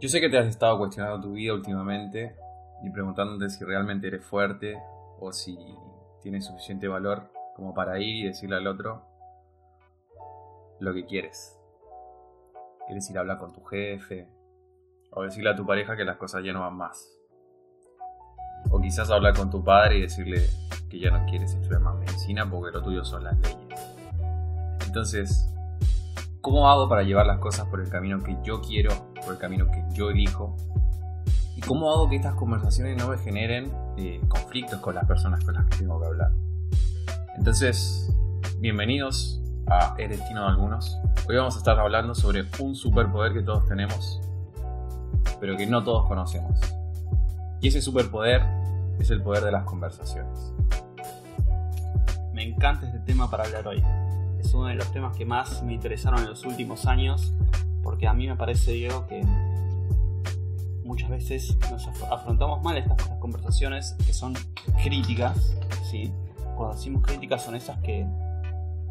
Yo sé que te has estado cuestionando tu vida últimamente y preguntándote si realmente eres fuerte o si tienes suficiente valor como para ir y decirle al otro lo que quieres. ¿Quieres ir a hablar con tu jefe? O decirle a tu pareja que las cosas ya no van más. O quizás hablar con tu padre y decirle que ya no quieres estudiar más medicina porque lo tuyo son las leyes. Entonces, ¿cómo hago para llevar las cosas por el camino que yo quiero, por el camino que yo elijo? ¿Y cómo hago que estas conversaciones no me generen eh, conflictos con las personas con las que tengo que hablar? Entonces, bienvenidos a El Destino de Algunos. Hoy vamos a estar hablando sobre un superpoder que todos tenemos, pero que no todos conocemos. Y ese superpoder es el poder de las conversaciones. Me encanta este tema para hablar hoy. Es uno de los temas que más me interesaron en los últimos años, porque a mí me parece, Diego, que muchas veces nos afrontamos mal estas conversaciones que son críticas, ¿sí? Cuando decimos críticas son esas que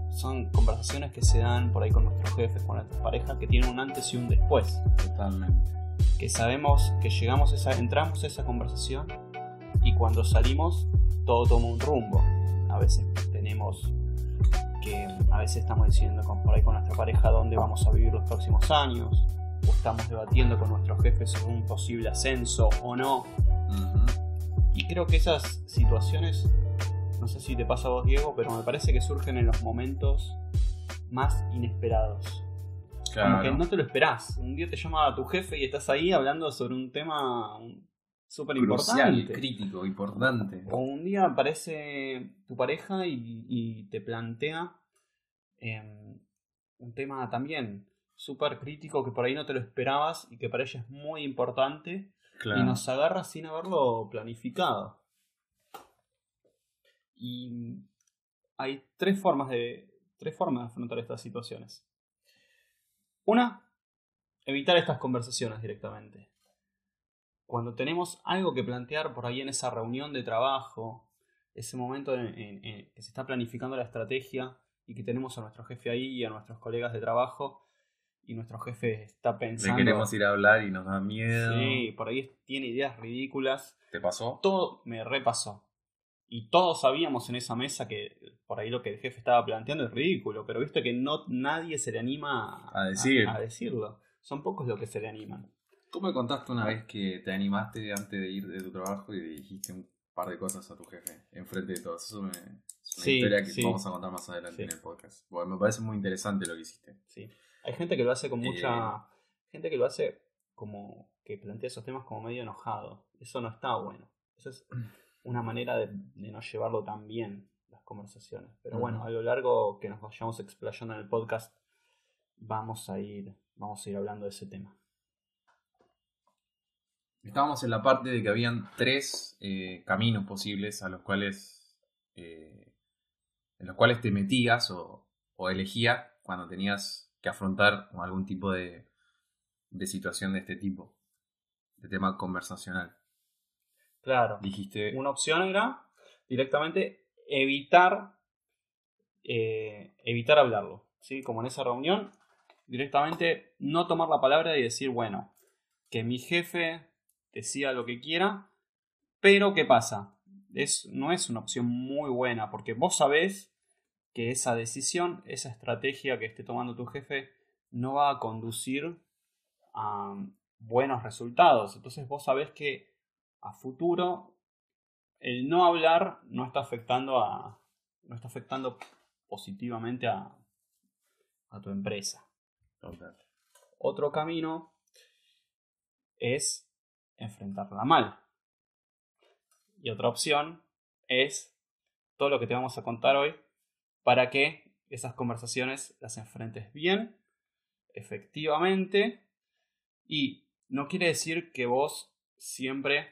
son conversaciones que se dan por ahí con nuestros jefes, con nuestras parejas, que tienen un antes y un después. Totalmente. Que sabemos que llegamos esa, entramos a esa conversación y cuando salimos todo toma un rumbo. A veces tenemos que, a veces estamos diciendo con, por ahí con nuestra pareja dónde vamos a vivir los próximos años, o estamos debatiendo con nuestros jefes sobre un posible ascenso o no. Y creo que esas situaciones, no sé si te pasa a vos Diego, pero me parece que surgen en los momentos más inesperados. Como que no te lo esperás. Un día te llama tu jefe y estás ahí hablando sobre un tema súper importante. crítico, importante. O un día aparece tu pareja y, te plantea em, un tema también súper crítico que por ahí no te lo esperabas y que para ella es muy importante y nos agarra sin haberlo planificado. Y hay tres formas de tres formas de afrontar estas situaciones. Una, evitar estas conversaciones directamente. Cuando tenemos algo que plantear por ahí en esa reunión de trabajo, ese momento en, que se está planificando la estrategia y que tenemos a nuestro jefe ahí y a nuestros colegas de trabajo, y nuestro jefe está pensando. Le queremos ir a hablar y nos da miedo. Sí, por ahí tiene ideas ridículas. ¿Te pasó? Todo me repasó. Y todos sabíamos en esa mesa que por ahí lo que el jefe estaba planteando es ridículo, pero viste que no nadie se le anima a, decir. a, decirlo. Son pocos los que se le animan. Tú me contaste una vez que te animaste antes de ir de tu trabajo y dijiste un par de cosas a tu jefe enfrente de todos. Eso es una historia que vamos a contar más adelante en el podcast. Bueno, me parece muy interesante lo que hiciste. Sí. Hay gente que lo hace con mucha. Eh. Gente que lo hace como. que plantea esos temas como medio enojado. Eso no está bueno. Eso es una manera de, no llevarlo tan bien las conversaciones. Pero bueno, a lo largo que nos vayamos explayando en el podcast, vamos a ir. Vamos a ir hablando de ese tema. Estábamos en la parte de que habían tres eh, caminos posibles a los cuales. Eh, en los cuales te metías o, o elegías cuando tenías que afrontar algún tipo de, de situación de este tipo, de tema conversacional. Claro. Dijiste. Una opción era directamente evitar eh, evitar hablarlo. ¿sí? Como en esa reunión, directamente no tomar la palabra y decir, bueno, que mi jefe decía lo que quiera, pero ¿qué pasa? Es, no es una opción muy buena, porque vos sabés que esa decisión, esa estrategia que esté tomando tu jefe no va a conducir a buenos resultados. Entonces vos sabés que a futuro el no hablar no está afectando a no está afectando positivamente a, a tu empresa. Otro camino es enfrentarla mal. Y otra opción es todo lo que te vamos a contar hoy para que esas conversaciones las enfrentes bien, efectivamente, y no quiere decir que vos siempre,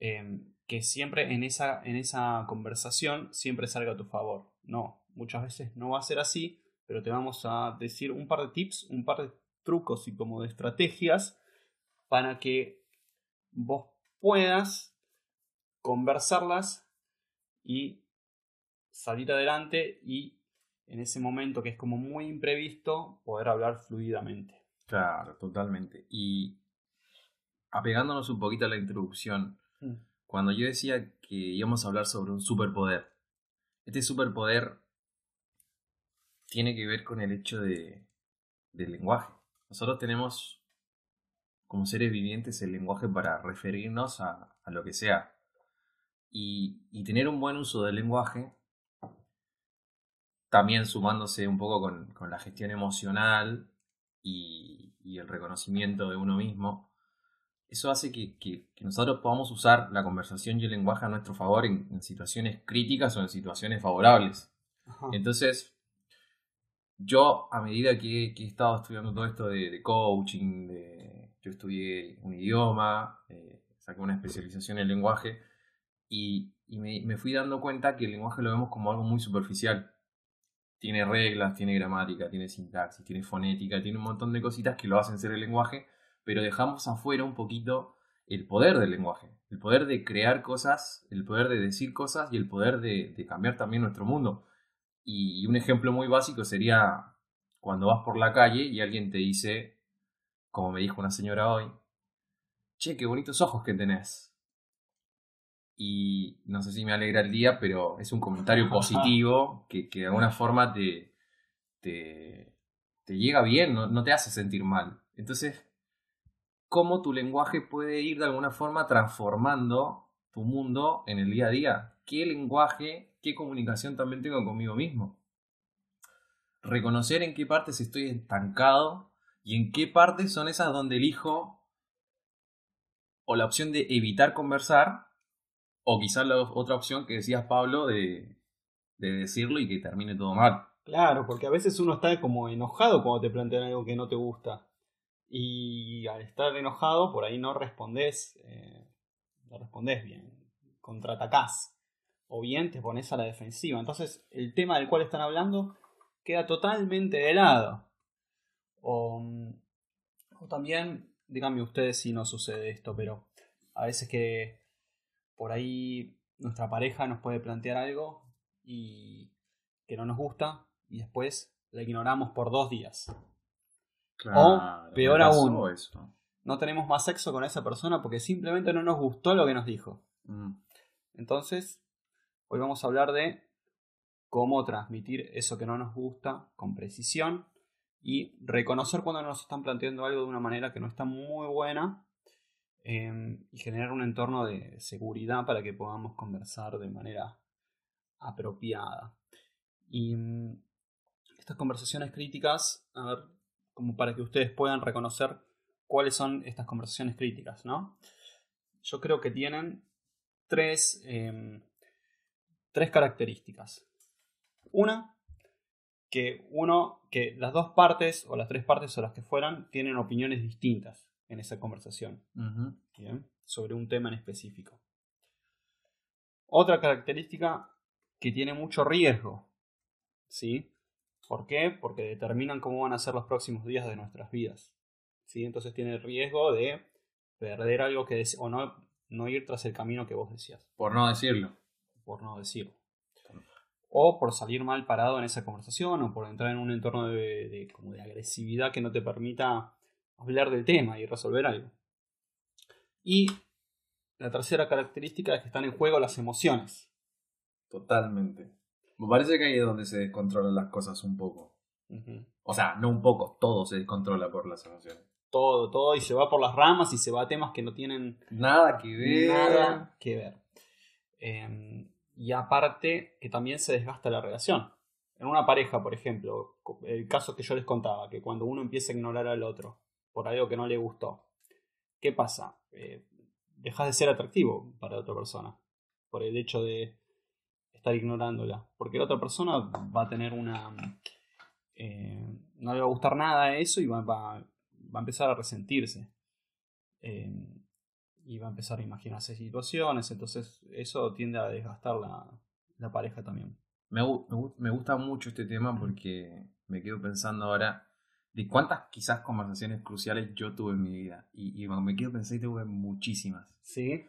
em, que siempre en esa, en esa conversación siempre salga a tu favor. No, muchas veces no va a ser así, pero te vamos a decir un par de tips, un par de trucos y como de estrategias para que vos puedas conversarlas y salir adelante y en ese momento que es como muy imprevisto poder hablar fluidamente. Claro, totalmente. Y apegándonos un poquito a la introducción, Mm. cuando yo decía que íbamos a hablar sobre un superpoder, este superpoder tiene que ver con el hecho de, del lenguaje. Nosotros tenemos como seres vivientes el lenguaje para referirnos a, a lo que sea. Y, y tener un buen uso del lenguaje, también sumándose un poco con, con la gestión emocional y, y el reconocimiento de uno mismo, eso hace que, que- que nosotros podamos usar la conversación y el lenguaje a nuestro favor en, en situaciones críticas o en situaciones favorables. Ajá. Entonces, yo a medida que, que he estado estudiando todo esto de, de coaching, de, yo estudié un idioma, eh, saqué una especialización en lenguaje y, y me, me fui dando cuenta que el lenguaje lo vemos como algo muy superficial. Tiene reglas, tiene gramática, tiene sintaxis, tiene fonética, tiene un montón de cositas que lo hacen ser el lenguaje, pero dejamos afuera un poquito el poder del lenguaje, el poder de crear cosas, el poder de decir cosas y el poder de, de cambiar también nuestro mundo. Y un ejemplo muy básico sería cuando vas por la calle y alguien te dice, como me dijo una señora hoy, che, qué bonitos ojos que tenés. Y no sé si me alegra el día, pero es un comentario positivo que, que de alguna forma te, te, te llega bien, no, no te hace sentir mal. Entonces, ¿cómo tu lenguaje puede ir de alguna forma transformando tu mundo en el día a día? ¿Qué lenguaje, qué comunicación también tengo conmigo mismo? Reconocer en qué partes estoy estancado y en qué partes son esas donde elijo o la opción de evitar conversar o quizás la otra opción que decías Pablo de, de decirlo y que termine todo mal. Claro, porque a veces uno está como enojado cuando te plantean algo que no te gusta. Y al estar enojado, por ahí no respondes, eh, no respondes bien, contraatacás. O bien te pones a la defensiva. Entonces, el tema del cual están hablando queda totalmente de lado. O, o también, díganme ustedes si no sucede esto, pero a veces que por ahí nuestra pareja nos puede plantear algo y que no nos gusta y después la ignoramos por dos días. Claro, peor aún. eso. No tenemos más sexo con esa persona porque simplemente no nos gustó lo que nos dijo. Mm. Entonces, hoy vamos a hablar de cómo transmitir eso que no nos gusta con precisión y reconocer cuando nos están planteando algo de una manera que no está muy buena eh, y generar un entorno de seguridad para que podamos conversar de manera apropiada. Y mm, estas conversaciones críticas, a ver, como para que ustedes puedan reconocer cuáles son estas conversaciones críticas, ¿no? Yo creo que tienen tres, eh, tres características. Una, que uno, que las dos partes o las tres partes o las que fueran tienen opiniones distintas en esa conversación. Sobre un tema en específico. Otra característica que tiene mucho riesgo, ¿sí? ¿Por qué? Porque determinan cómo van a ser los próximos días de nuestras vidas, ¿sí? Entonces tiene el riesgo de perder algo que o no, no ir tras el camino que vos decías Por no decirlo. por no decirlo. O por salir mal parado en esa conversación, o por entrar en un entorno de, de- como de agresividad que no te permita hablar del tema y resolver algo. Y la tercera característica es que están en juego las emociones. Totalmente. Me parece que ahí es donde se descontrolan las cosas un poco. O sea, no un poco, todo se descontrola por las emociones. Todo, todo, y se va por las ramas y se va a temas que no tienen Nada que ver. nada que ver. Eh, y aparte que también se desgasta la relación. En una pareja, por ejemplo, el caso que yo les contaba, que cuando uno empieza a ignorar al otro por algo que no le gustó, ¿qué pasa? Eh, dejas de ser atractivo para la otra persona por el hecho de estar ignorándola. Porque la otra persona va a tener una... eh, no le va a gustar nada eso y va, va- va a empezar a resentirse. Eh, y va a empezar a imaginarse situaciones, entonces eso tiende a desgastar la, la pareja también. Me, me gu- me gusta mucho este tema porque me quedo pensando ahora de cuántas quizás conversaciones cruciales yo tuve en mi vida. Y, y me quedo pensando y tuve muchísimas. Sí.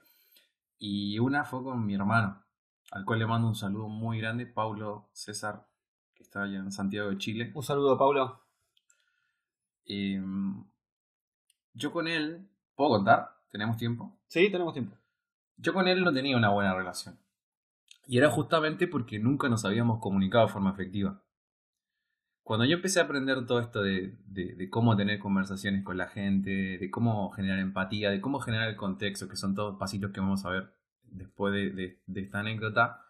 Y una fue con mi hermano, al cual le mando un saludo muy grande, Paulo César, que está allá en Santiago de Chile. Un saludo, Paulo. Em, yo con él, ¿puedo contar? ¿Tenemos tiempo? Sí, tenemos tiempo. Yo con él no tenía una buena relación. Y era justamente porque nunca nos habíamos comunicado de forma efectiva. Cuando yo empecé a aprender todo esto de, de, cómo tener conversaciones con la gente, de cómo generar empatía, de cómo generar el contexto, que son todos pasitos que vamos a ver después de, de esta anécdota,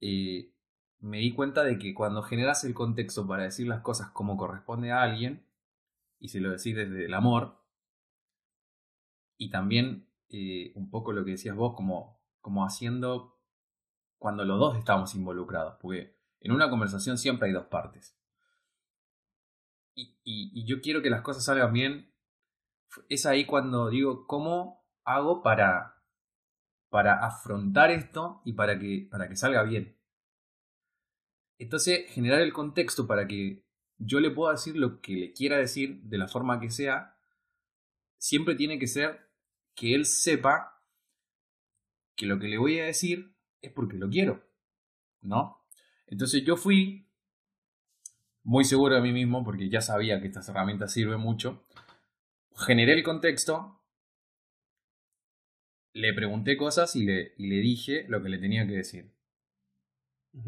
eh, me di cuenta de que cuando generas el contexto para decir las cosas como corresponde a alguien, y se lo decís desde el amor, y también eh, un poco lo que decías vos, como, como haciendo cuando los dos estamos involucrados, porque en una conversación siempre hay dos partes. Y, yo quiero que las cosas salgan bien. Es ahí cuando digo, ¿cómo hago para, para afrontar esto y para que, para que salga bien? Entonces, generar el contexto para que yo le pueda decir lo que le quiera decir de la forma que sea, siempre tiene que ser que él sepa que lo que le voy a decir es porque lo quiero, ¿no? Entonces yo fui muy seguro de mí mismo porque ya sabía que estas herramientas sirven mucho. Generé el contexto, le pregunté cosas y le, y le dije lo que le tenía que decir.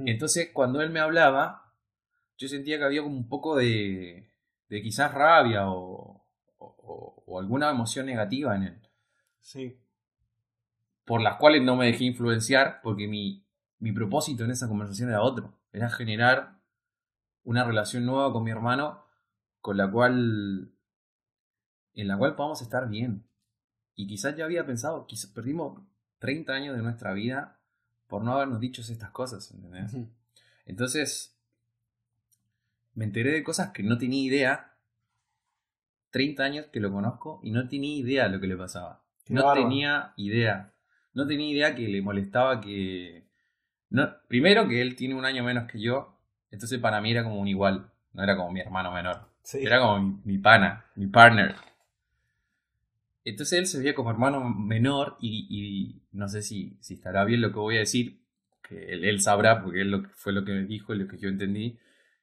Entonces, cuando él me hablaba, yo sentía que había como un poco de, de quizás rabia o, o, alguna emoción negativa en él. Sí. Por las cuales no me dejé influenciar, porque mi, mi propósito en esa conversación era otro. Era generar una relación nueva con mi hermano con la cual en la cual podamos estar bien. Y quizás ya había pensado, quizás perdimos 30 años de nuestra vida por no habernos dicho estas cosas, ¿entendés? Entonces, me enteré de cosas que no tenía idea. 30 años que lo conozco y no tenía idea de lo que le pasaba. no tenía idea. No tenía idea que le molestaba que... No, primero que él tiene un año menos que yo, entonces para mí era como un igual, no era como mi hermano menor. Era como mi pana, mi partner. Entonces él se veía como hermano menor y, no sé si, si, estará bien lo que voy a decir, que él, sabrá porque él lo, fue lo que me dijo y lo que yo entendí.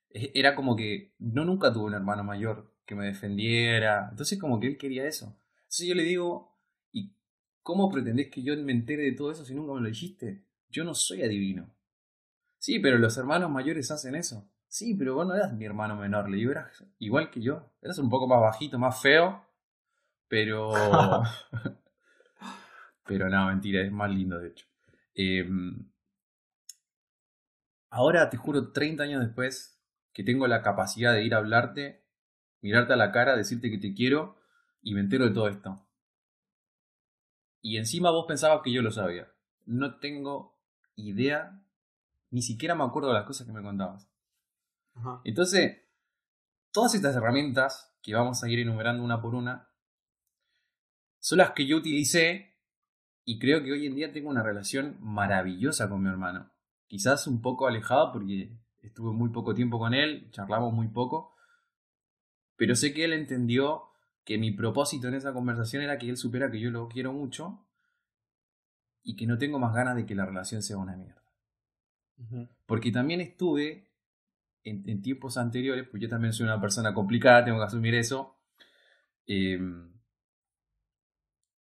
Era como que no nunca tuvo un hermano mayor que me defendiera. Entonces como que él quería eso. Entonces yo le digo, ¿y cómo pretendés que yo me entere de todo eso si nunca me lo dijiste? Yo no soy adivino. Sí, pero los hermanos mayores hacen eso. Sí, pero vos no eras mi hermano menor, le digo, eras igual que yo. Eras un poco más bajito, más feo, pero. pero no, mentira, es más lindo de hecho. Em, ahora te juro, 30 años después, que tengo la capacidad de ir a hablarte, mirarte a la cara, decirte que te quiero y me entero de todo esto. Y encima vos pensabas que yo lo sabía. No tengo idea, ni siquiera me acuerdo de las cosas que me contabas. Entonces, todas estas herramientas que vamos a ir enumerando una por una, son las que yo utilicé y creo que hoy en día tengo una relación maravillosa con mi hermano. Quizás un poco alejado porque estuve muy poco tiempo con él, charlamos muy poco, pero sé que él entendió que mi propósito en esa conversación era que él supiera que yo lo quiero mucho y que no tengo más ganas de que la relación sea una mierda. Porque también estuve en, tiempos anteriores, pues yo también soy una persona complicada, tengo que asumir eso. Eh,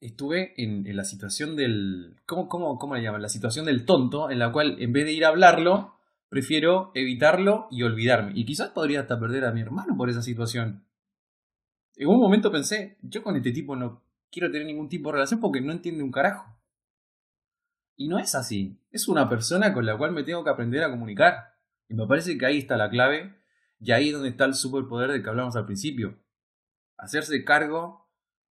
estuve en, la situación del. ¿cómo, cómo, ¿Cómo le llaman? La situación del tonto, en la cual en vez de ir a hablarlo, prefiero evitarlo y olvidarme. Y quizás podría hasta perder a mi hermano por esa situación. En un momento pensé, yo con este tipo no quiero tener ningún tipo de relación porque no entiende un carajo. Y no es así. Es una persona con la cual me tengo que aprender a comunicar. Y me parece que ahí está la clave y ahí es donde está el superpoder del que hablamos al principio. Hacerse cargo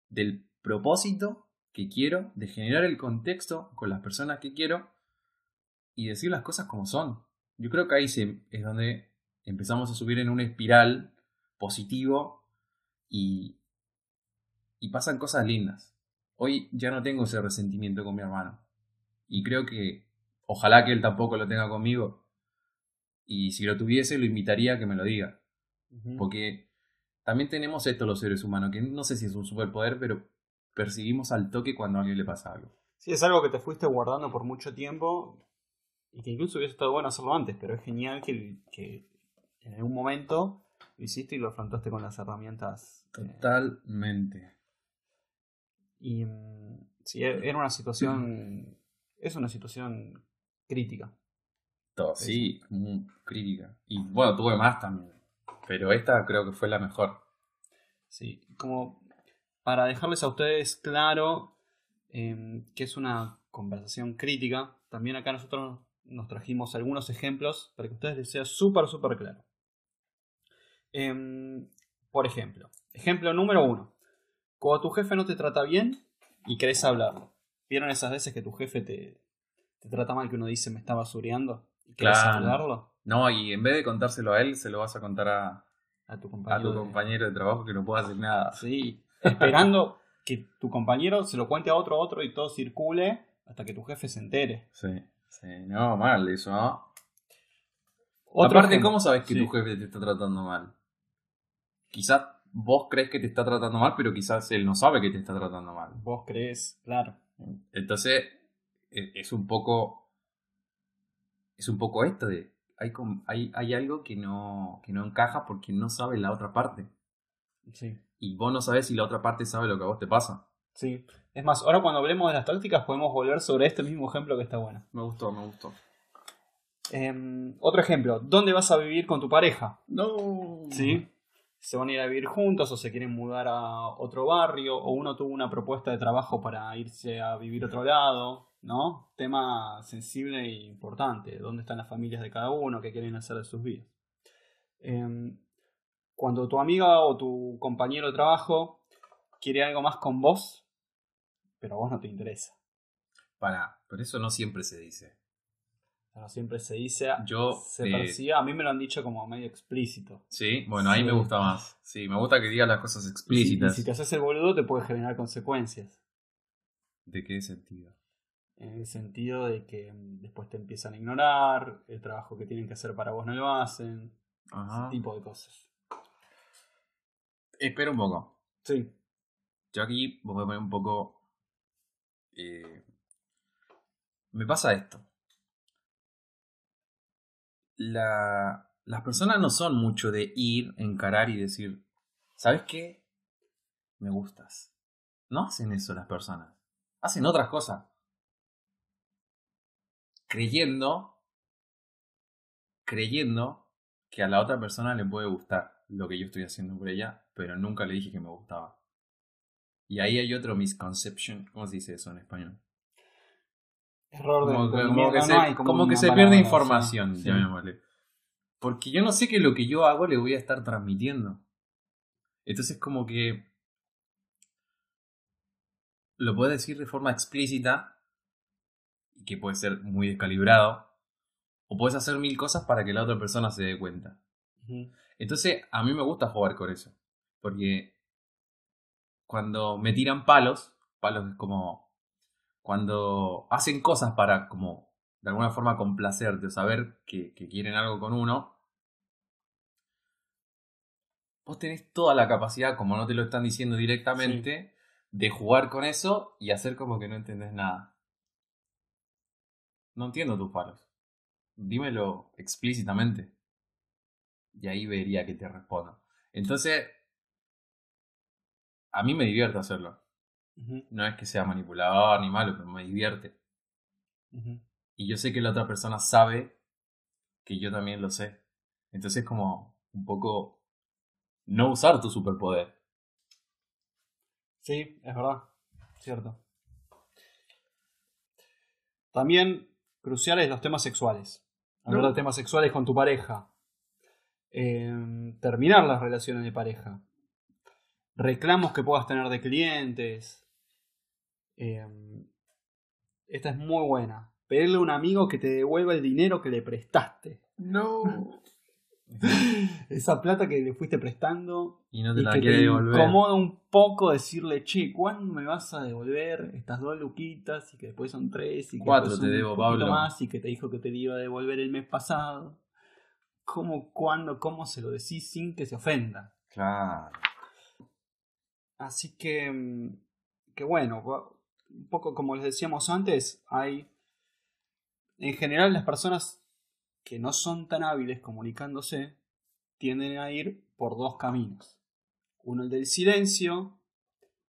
del propósito que quiero, de generar el contexto con las personas que quiero y decir las cosas como son. Yo creo que ahí es donde empezamos a subir en una espiral positivo y, y pasan cosas lindas. Hoy ya no tengo ese resentimiento con mi hermano. Y creo que ojalá que él tampoco lo tenga conmigo. Y si lo tuviese, lo invitaría a que me lo diga. Porque también tenemos esto los seres humanos, que no sé si es un superpoder, pero percibimos al toque cuando a alguien le pasa algo. Sí, es algo que te fuiste guardando por mucho tiempo y que incluso hubiese estado bueno hacerlo antes, pero es genial que, que en algún momento lo hiciste y lo afrontaste con las herramientas. eh, Totalmente. y mm, sí, e- era una situación. Es una situación crítica. Todo, sí, muy crítica. Y bueno, tuve más también. Pero esta creo que fue la mejor. Sí, como para dejarles a ustedes claro em, que es una conversación crítica, también acá nosotros nos trajimos algunos ejemplos para que a ustedes les sea súper, súper claro. Em, por ejemplo, ejemplo número uno. Cuando tu jefe no te trata bien y querés hablarlo. ¿Vieron esas veces que tu jefe te, te trata mal que uno dice me está basureando? ¿Y querés Claro. hablarlo? No, y en vez de contárselo a él, se lo vas a contar a, A tu a compañero. tu de- compañero de trabajo que no puede hacer nada. Sí, esperando que tu compañero se lo cuente a otro, a otro y todo circule hasta que tu jefe se entere. Sí, sí, no, mal eso, ¿no? Otro Aparte, ejemplo. ¿cómo sabes que Sí. tu jefe te está tratando mal? Quizás vos crees que te está tratando mal, pero quizás él no sabe que te está tratando mal. Vos crees, claro. Entonces, e- es un poco. Es un poco esto de. Hay, hay, hay algo que no, que no encaja porque no sabe la otra parte. Sí, Y vos no sabes si la otra parte sabe lo que a vos te pasa. Sí. Es más, ahora cuando hablemos de las tácticas podemos volver sobre este mismo ejemplo que está bueno. Me gustó, me gustó. Em, otro ejemplo, ¿dónde vas a vivir con tu pareja? No. ¿Sí? Se van a ir a vivir juntos o se quieren mudar a otro barrio o uno tuvo una propuesta de trabajo para irse a vivir a otro lado, ¿no? Tema sensible e importante, ¿dónde están las familias de cada uno? ¿Qué quieren hacer de sus vidas? Em, cuando tu amiga o tu compañero de trabajo quiere algo más con vos, pero a vos no te interesa. Para, pero eso no siempre se dice. Pero siempre se dice, Yo, se eh, a mí me lo han dicho como medio explícito. Sí, bueno, ahí me gusta más. Sí, me gusta que digas las cosas Y si, y explícitas. si te haces el boludo te puede generar consecuencias. ¿De qué sentido? En el sentido de que mm, después te empiezan a ignorar, el trabajo que tienen que hacer para vos no lo hacen, Ajá. ese tipo de cosas. Espera un poco. Sí. Yo aquí voy a poner un poco. Eh, me pasa esto. La, las personas no son mucho de ir, encarar y decir, ¿sabes qué? Me gustas. No hacen eso las personas. Hacen otras cosas. Creyendo, creyendo que a la otra persona le puede gustar lo que yo estoy haciendo por ella, pero nunca le dije que me gustaba. Y ahí hay otro misconception. ¿Cómo se dice eso en español? Error de Como, que- como que no se, hay como una que se palabra, pierde información, sí. llamémosle. Porque yo no sé que lo que yo hago le voy a estar transmitiendo. Entonces como que lo puedes decir de forma explícita, que puede ser muy descalibrado, o puedes hacer mil cosas para que la otra persona se dé cuenta. Entonces, a mí me gusta jugar con eso. Porque cuando me tiran palos, palos es como cuando hacen cosas para como de alguna forma complacerte o saber que, que quieren algo con uno, vos tenés toda la capacidad, como no te lo están diciendo directamente, de jugar con eso y hacer como que no entendés nada. No entiendo tus palos. Dímelo explícitamente. Y ahí vería que te respondo. Entonces, a mí me divierte hacerlo. No es que sea manipulador ni malo, pero me divierte. Y yo sé que la otra persona sabe que yo también lo sé. Entonces, como un poco no usar tu superpoder. Sí, es verdad. Cierto. También cruciales los temas sexuales. Hablar No. de temas sexuales con tu pareja. Em, terminar las relaciones de pareja. Reclamos que puedas tener de clientes. Em, esta es muy buena. Pedirle a un amigo que te devuelva el dinero que le prestaste. No. Esa plata que le fuiste prestando Y no te y la que quiere te devolver. incomoda un poco decirle, che, ¿cuándo me vas a devolver estas dos luquitas? Y que después son tres y que Cuatro después te un debo, Pablo. más y que te dijo que te iba a devolver el mes pasado. ¿Cómo, cuándo, cómo se lo decís sin que se ofenda? Claro. Así que, mm, que bueno, un poco como les decíamos antes, hay en general las personas que no son tan hábiles comunicándose tienden a ir por dos caminos. Uno el del silencio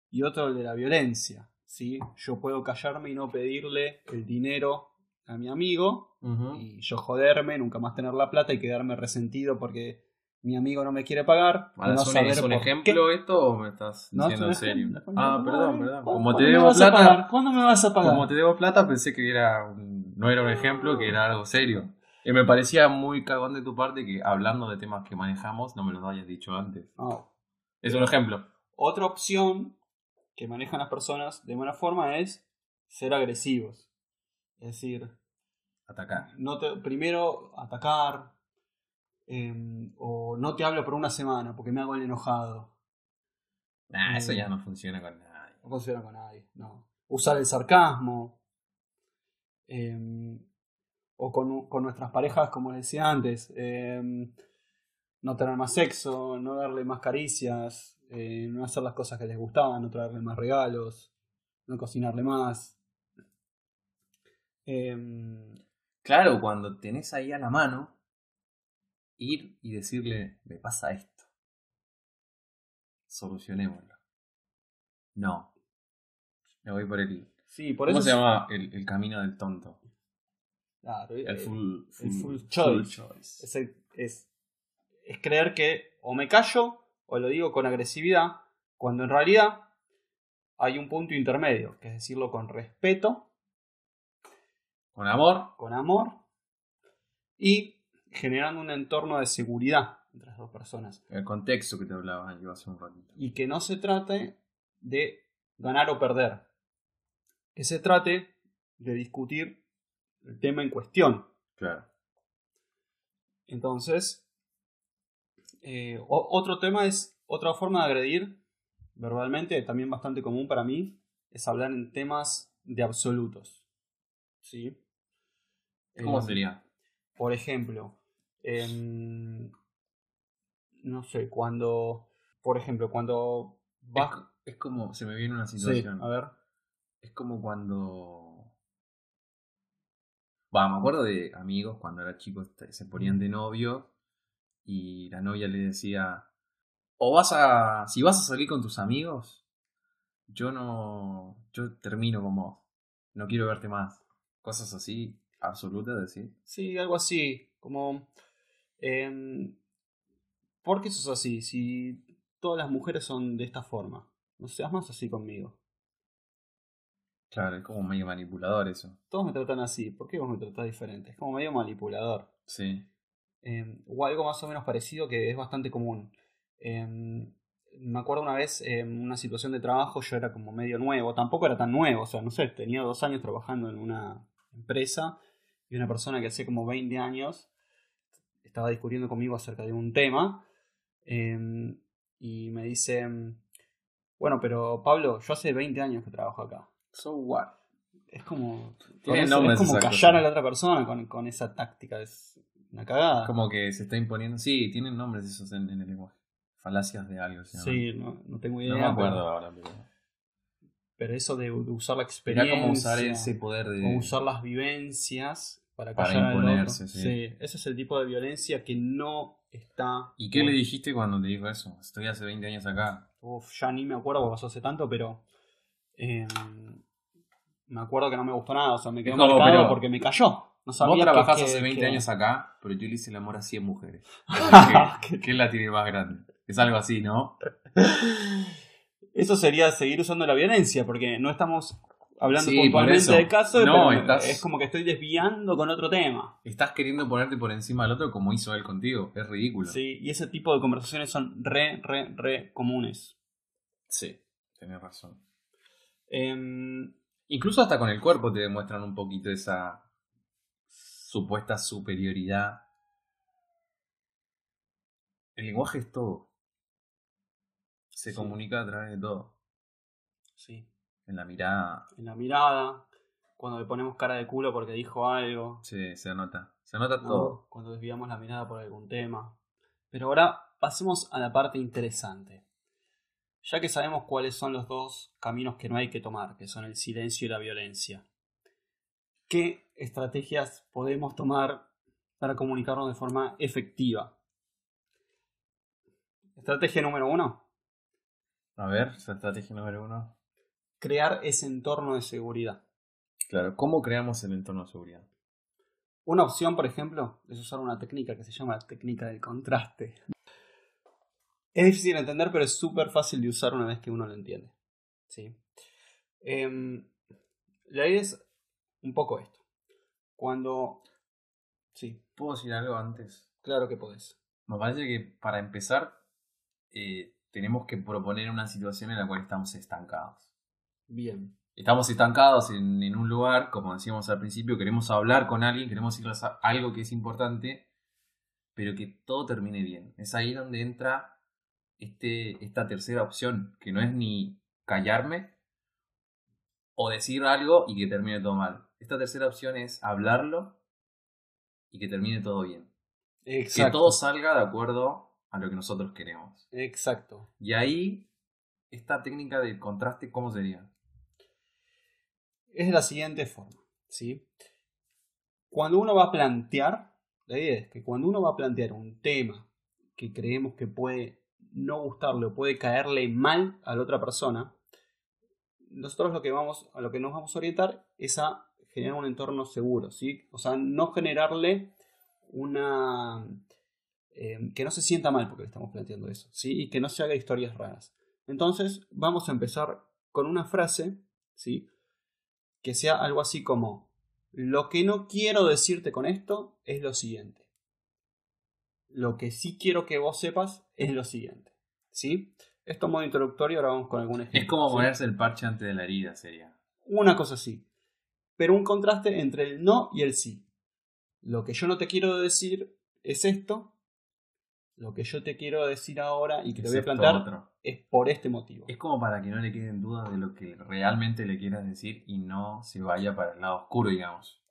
y otro el de la violencia. ¿sí? Yo puedo callarme y no pedirle el dinero a mi amigo y yo joderme, nunca más tener la plata y quedarme resentido porque mi amigo no me quiere pagar. Vale, no ¿Es un, saber es un por ejemplo esto o me estás No, diciendo en serio? ejemplo. Ah, No, perdón, no, perdón. ¿cuándo- Como te debo vas a plata, pagar? ¿Cuándo me vas a pagar? como te debo plata, pensé que era un- no era un ejemplo, que era algo serio. Y me parecía muy cagón de tu parte que hablando de temas que manejamos no me los hayas dicho antes. No. Es un ejemplo. Otra opción que manejan las personas de buena forma es ser agresivos. Es decir, Atacar. no te, primero atacar em, o no te hablo por una semana porque me hago el enojado. Nah, eso ya no funciona con nadie. No funciona con nadie. No. Usar el sarcasmo. em, o con, con nuestras parejas, como les decía antes. em, no tener más sexo, no darle más caricias, eh, no hacer las cosas que les gustaban, no traerle más regalos, no cocinarle más. Claro, cuando tenés ahí a la mano, ir y decirle, me pasa esto. Solucionémoslo. No. Me voy por el... sí, por ¿Cómo eso se es- llama? El, el camino del tonto. Claro, El eh, full, el full, full full choice. es, es, es creer que o me callo o lo digo con agresividad, cuando en realidad hay un punto intermedio, que es decirlo con respeto, Con amor. con amor y generando un entorno de seguridad entre las dos personas. El contexto que te hablaba yo hace un ratito. Y que no se trate de ganar o perder, que se trate de discutir el tema en cuestión. Claro. Entonces, eh, otro tema es, otra forma de agredir verbalmente, también bastante común para mí, es hablar en temas de absolutos. ¿Sí? ¿Cómo Eh, sería? Por ejemplo, no sé, cuando, por ejemplo, cuando vas... Es, es como, se me viene una Sí, situación. a ver. Es como cuando. Va, me acuerdo de amigos cuando era chico este, se ponían de novio y la novia le decía: O vas a. Si vas a salir con tus amigos, yo no. Yo termino con vos. No quiero verte más. Cosas así, absolutas, decir. Sí, algo así, como... em, ¿Por qué sos así? Si todas las mujeres son de esta forma. No seas más así conmigo. Claro, es como medio manipulador eso. Todos me tratan así. ¿Por qué vos me tratás diferente? Es como medio manipulador. Sí. Eh, o algo más o menos parecido que es bastante común. Eh, me acuerdo una vez en una situación de trabajo, yo era como medio nuevo, tampoco era tan nuevo, o sea, no sé, tenía dos años trabajando en una empresa y una persona que hace como 20 años estaba discutiendo conmigo acerca de un tema eh, y me dice, bueno, pero Pablo, yo hace 20 años que trabajo acá. So what? Es como, eso- es como callar a la otra persona con, con esa táctica, es una cagada. Como que se está imponiendo. Sí, tienen nombres esos en, en el lenguaje. Falacias de algo. se. Sí, no, no tengo idea. No me acuerdo pero- ahora, pero. Pero, eso de, de usar la Era experiencia. como usar ese poder de. o usar las vivencias para Para imponerse, sí. ese es el tipo de violencia que no está. ¿Y qué le dijiste cuando te dijo eso? Estoy hace 20 años acá. Uf, ya ni me acuerdo porque pasó hace tanto, pero. eh, me acuerdo que no me gustó nada, o sea, me Es como, marcado porque me cayó. No sabía Vos que- trabajás que- hace 20 que- años acá, pero yo le hice el amor a 100 mujeres. Qué- ¿Qué la tiene más grande? Es algo así, ¿no? Eso sería seguir usando la violencia, porque no estamos hablando Sí, puntualmente del caso, No, pero estás- es como que estoy desviando con otro tema. Estás queriendo ponerte por encima del otro como hizo él contigo. Es ridículo. Sí, y ese tipo de conversaciones son re, re, re comunes. Sí, tenés razón. Em, Incluso hasta con el cuerpo te demuestran un poquito esa supuesta superioridad. El lenguaje es todo. Se Sí. comunica a través de todo. sí, En la mirada en la mirada, cuando le ponemos cara de culo porque dijo algo, se, se nota. Se nota ¿no? todo. cuando desviamos la mirada por algún tema. Pero ahora pasemos a la parte interesante. Ya que sabemos cuáles son los dos caminos que no hay que tomar, que son el silencio y la violencia, ¿qué estrategias podemos tomar para comunicarnos de forma efectiva? Estrategia número uno. A ver, estrategia número uno. Crear ese entorno de seguridad. Claro, ¿cómo creamos el entorno de seguridad? Una opción, por ejemplo, es usar una técnica que se llama técnica del contraste. Es difícil de entender, pero es súper fácil de usar una vez que uno lo entiende. ¿Sí? Em, la idea es un poco esto. Cuando... Sí, ¿Puedo decir algo antes? claro que podés. Me parece que para empezar eh, tenemos que proponer una situación en la cual estamos estancados. Bien. Estamos estancados en, en un lugar, como decíamos al principio, queremos hablar con alguien, queremos decirles a- algo que es importante, pero que todo termine bien. Es ahí donde entra este, esta tercera opción, que no es ni callarme o decir algo y que termine todo mal. Esta tercera opción es hablarlo y que termine todo bien. Exacto. Que todo salga de acuerdo a lo que nosotros queremos. Exacto. Y ahí, esta técnica de contraste, ¿cómo sería? Es de la siguiente forma. ¿sí? Cuando uno va a plantear, la idea es que cuando uno va a plantear un tema que creemos que puede no gustarle o puede caerle mal a la otra persona, nosotros lo que vamos, a lo que nos vamos a orientar es a generar un entorno seguro, ¿sí? O sea, no generarle una... eh, que no se sienta mal porque le estamos planteando eso, ¿sí? Y que no se haga historias raras. Entonces, vamos a empezar con una frase, ¿sí? Que sea algo así como, lo que no quiero decirte con esto es lo siguiente. Lo que sí quiero que vos sepas es lo siguiente, ¿sí? Esto modo introductorio, ahora vamos con algún ejemplo. Es como ¿sí? ponerse el parche antes de la herida, sería. Una cosa así. Pero un contraste entre el no y el sí. Lo que yo no te quiero decir es esto. Lo que yo te quiero decir ahora y que te voy a plantear otro. es por este motivo. Es como para que no le queden dudas de lo que realmente le quieras decir y no se vaya para el lado oscuro, digamos.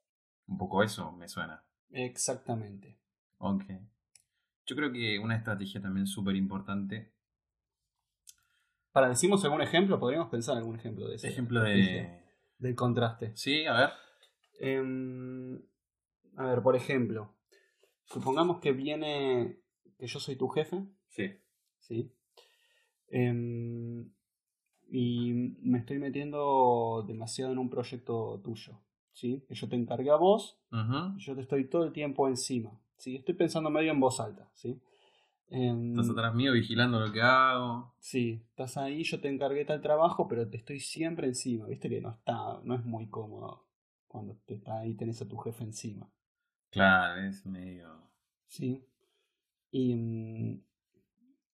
Un poco eso me suena. Exactamente. Ok. Yo creo que una estrategia también súper importante. Para decimos algún ejemplo, podríamos pensar algún ejemplo de ese. Ejemplo de. Del contraste. Sí, a ver. Em, a ver, por ejemplo, supongamos que viene. Que yo soy tu jefe. Sí. ¿sí? Em, y me estoy metiendo demasiado en un proyecto tuyo, ¿sí? Que yo te encargué a vos y yo te estoy todo el tiempo encima, ¿sí? Estoy pensando medio en voz alta, ¿sí? Em, Estás atrás mío vigilando lo que hago. sí, estás ahí, yo te encargué tal trabajo, pero te estoy siempre encima, ¿viste? Que no está, no es muy cómodo cuando te está ahí tenés a tu jefe encima. Claro, es medio. Sí. Y, mm,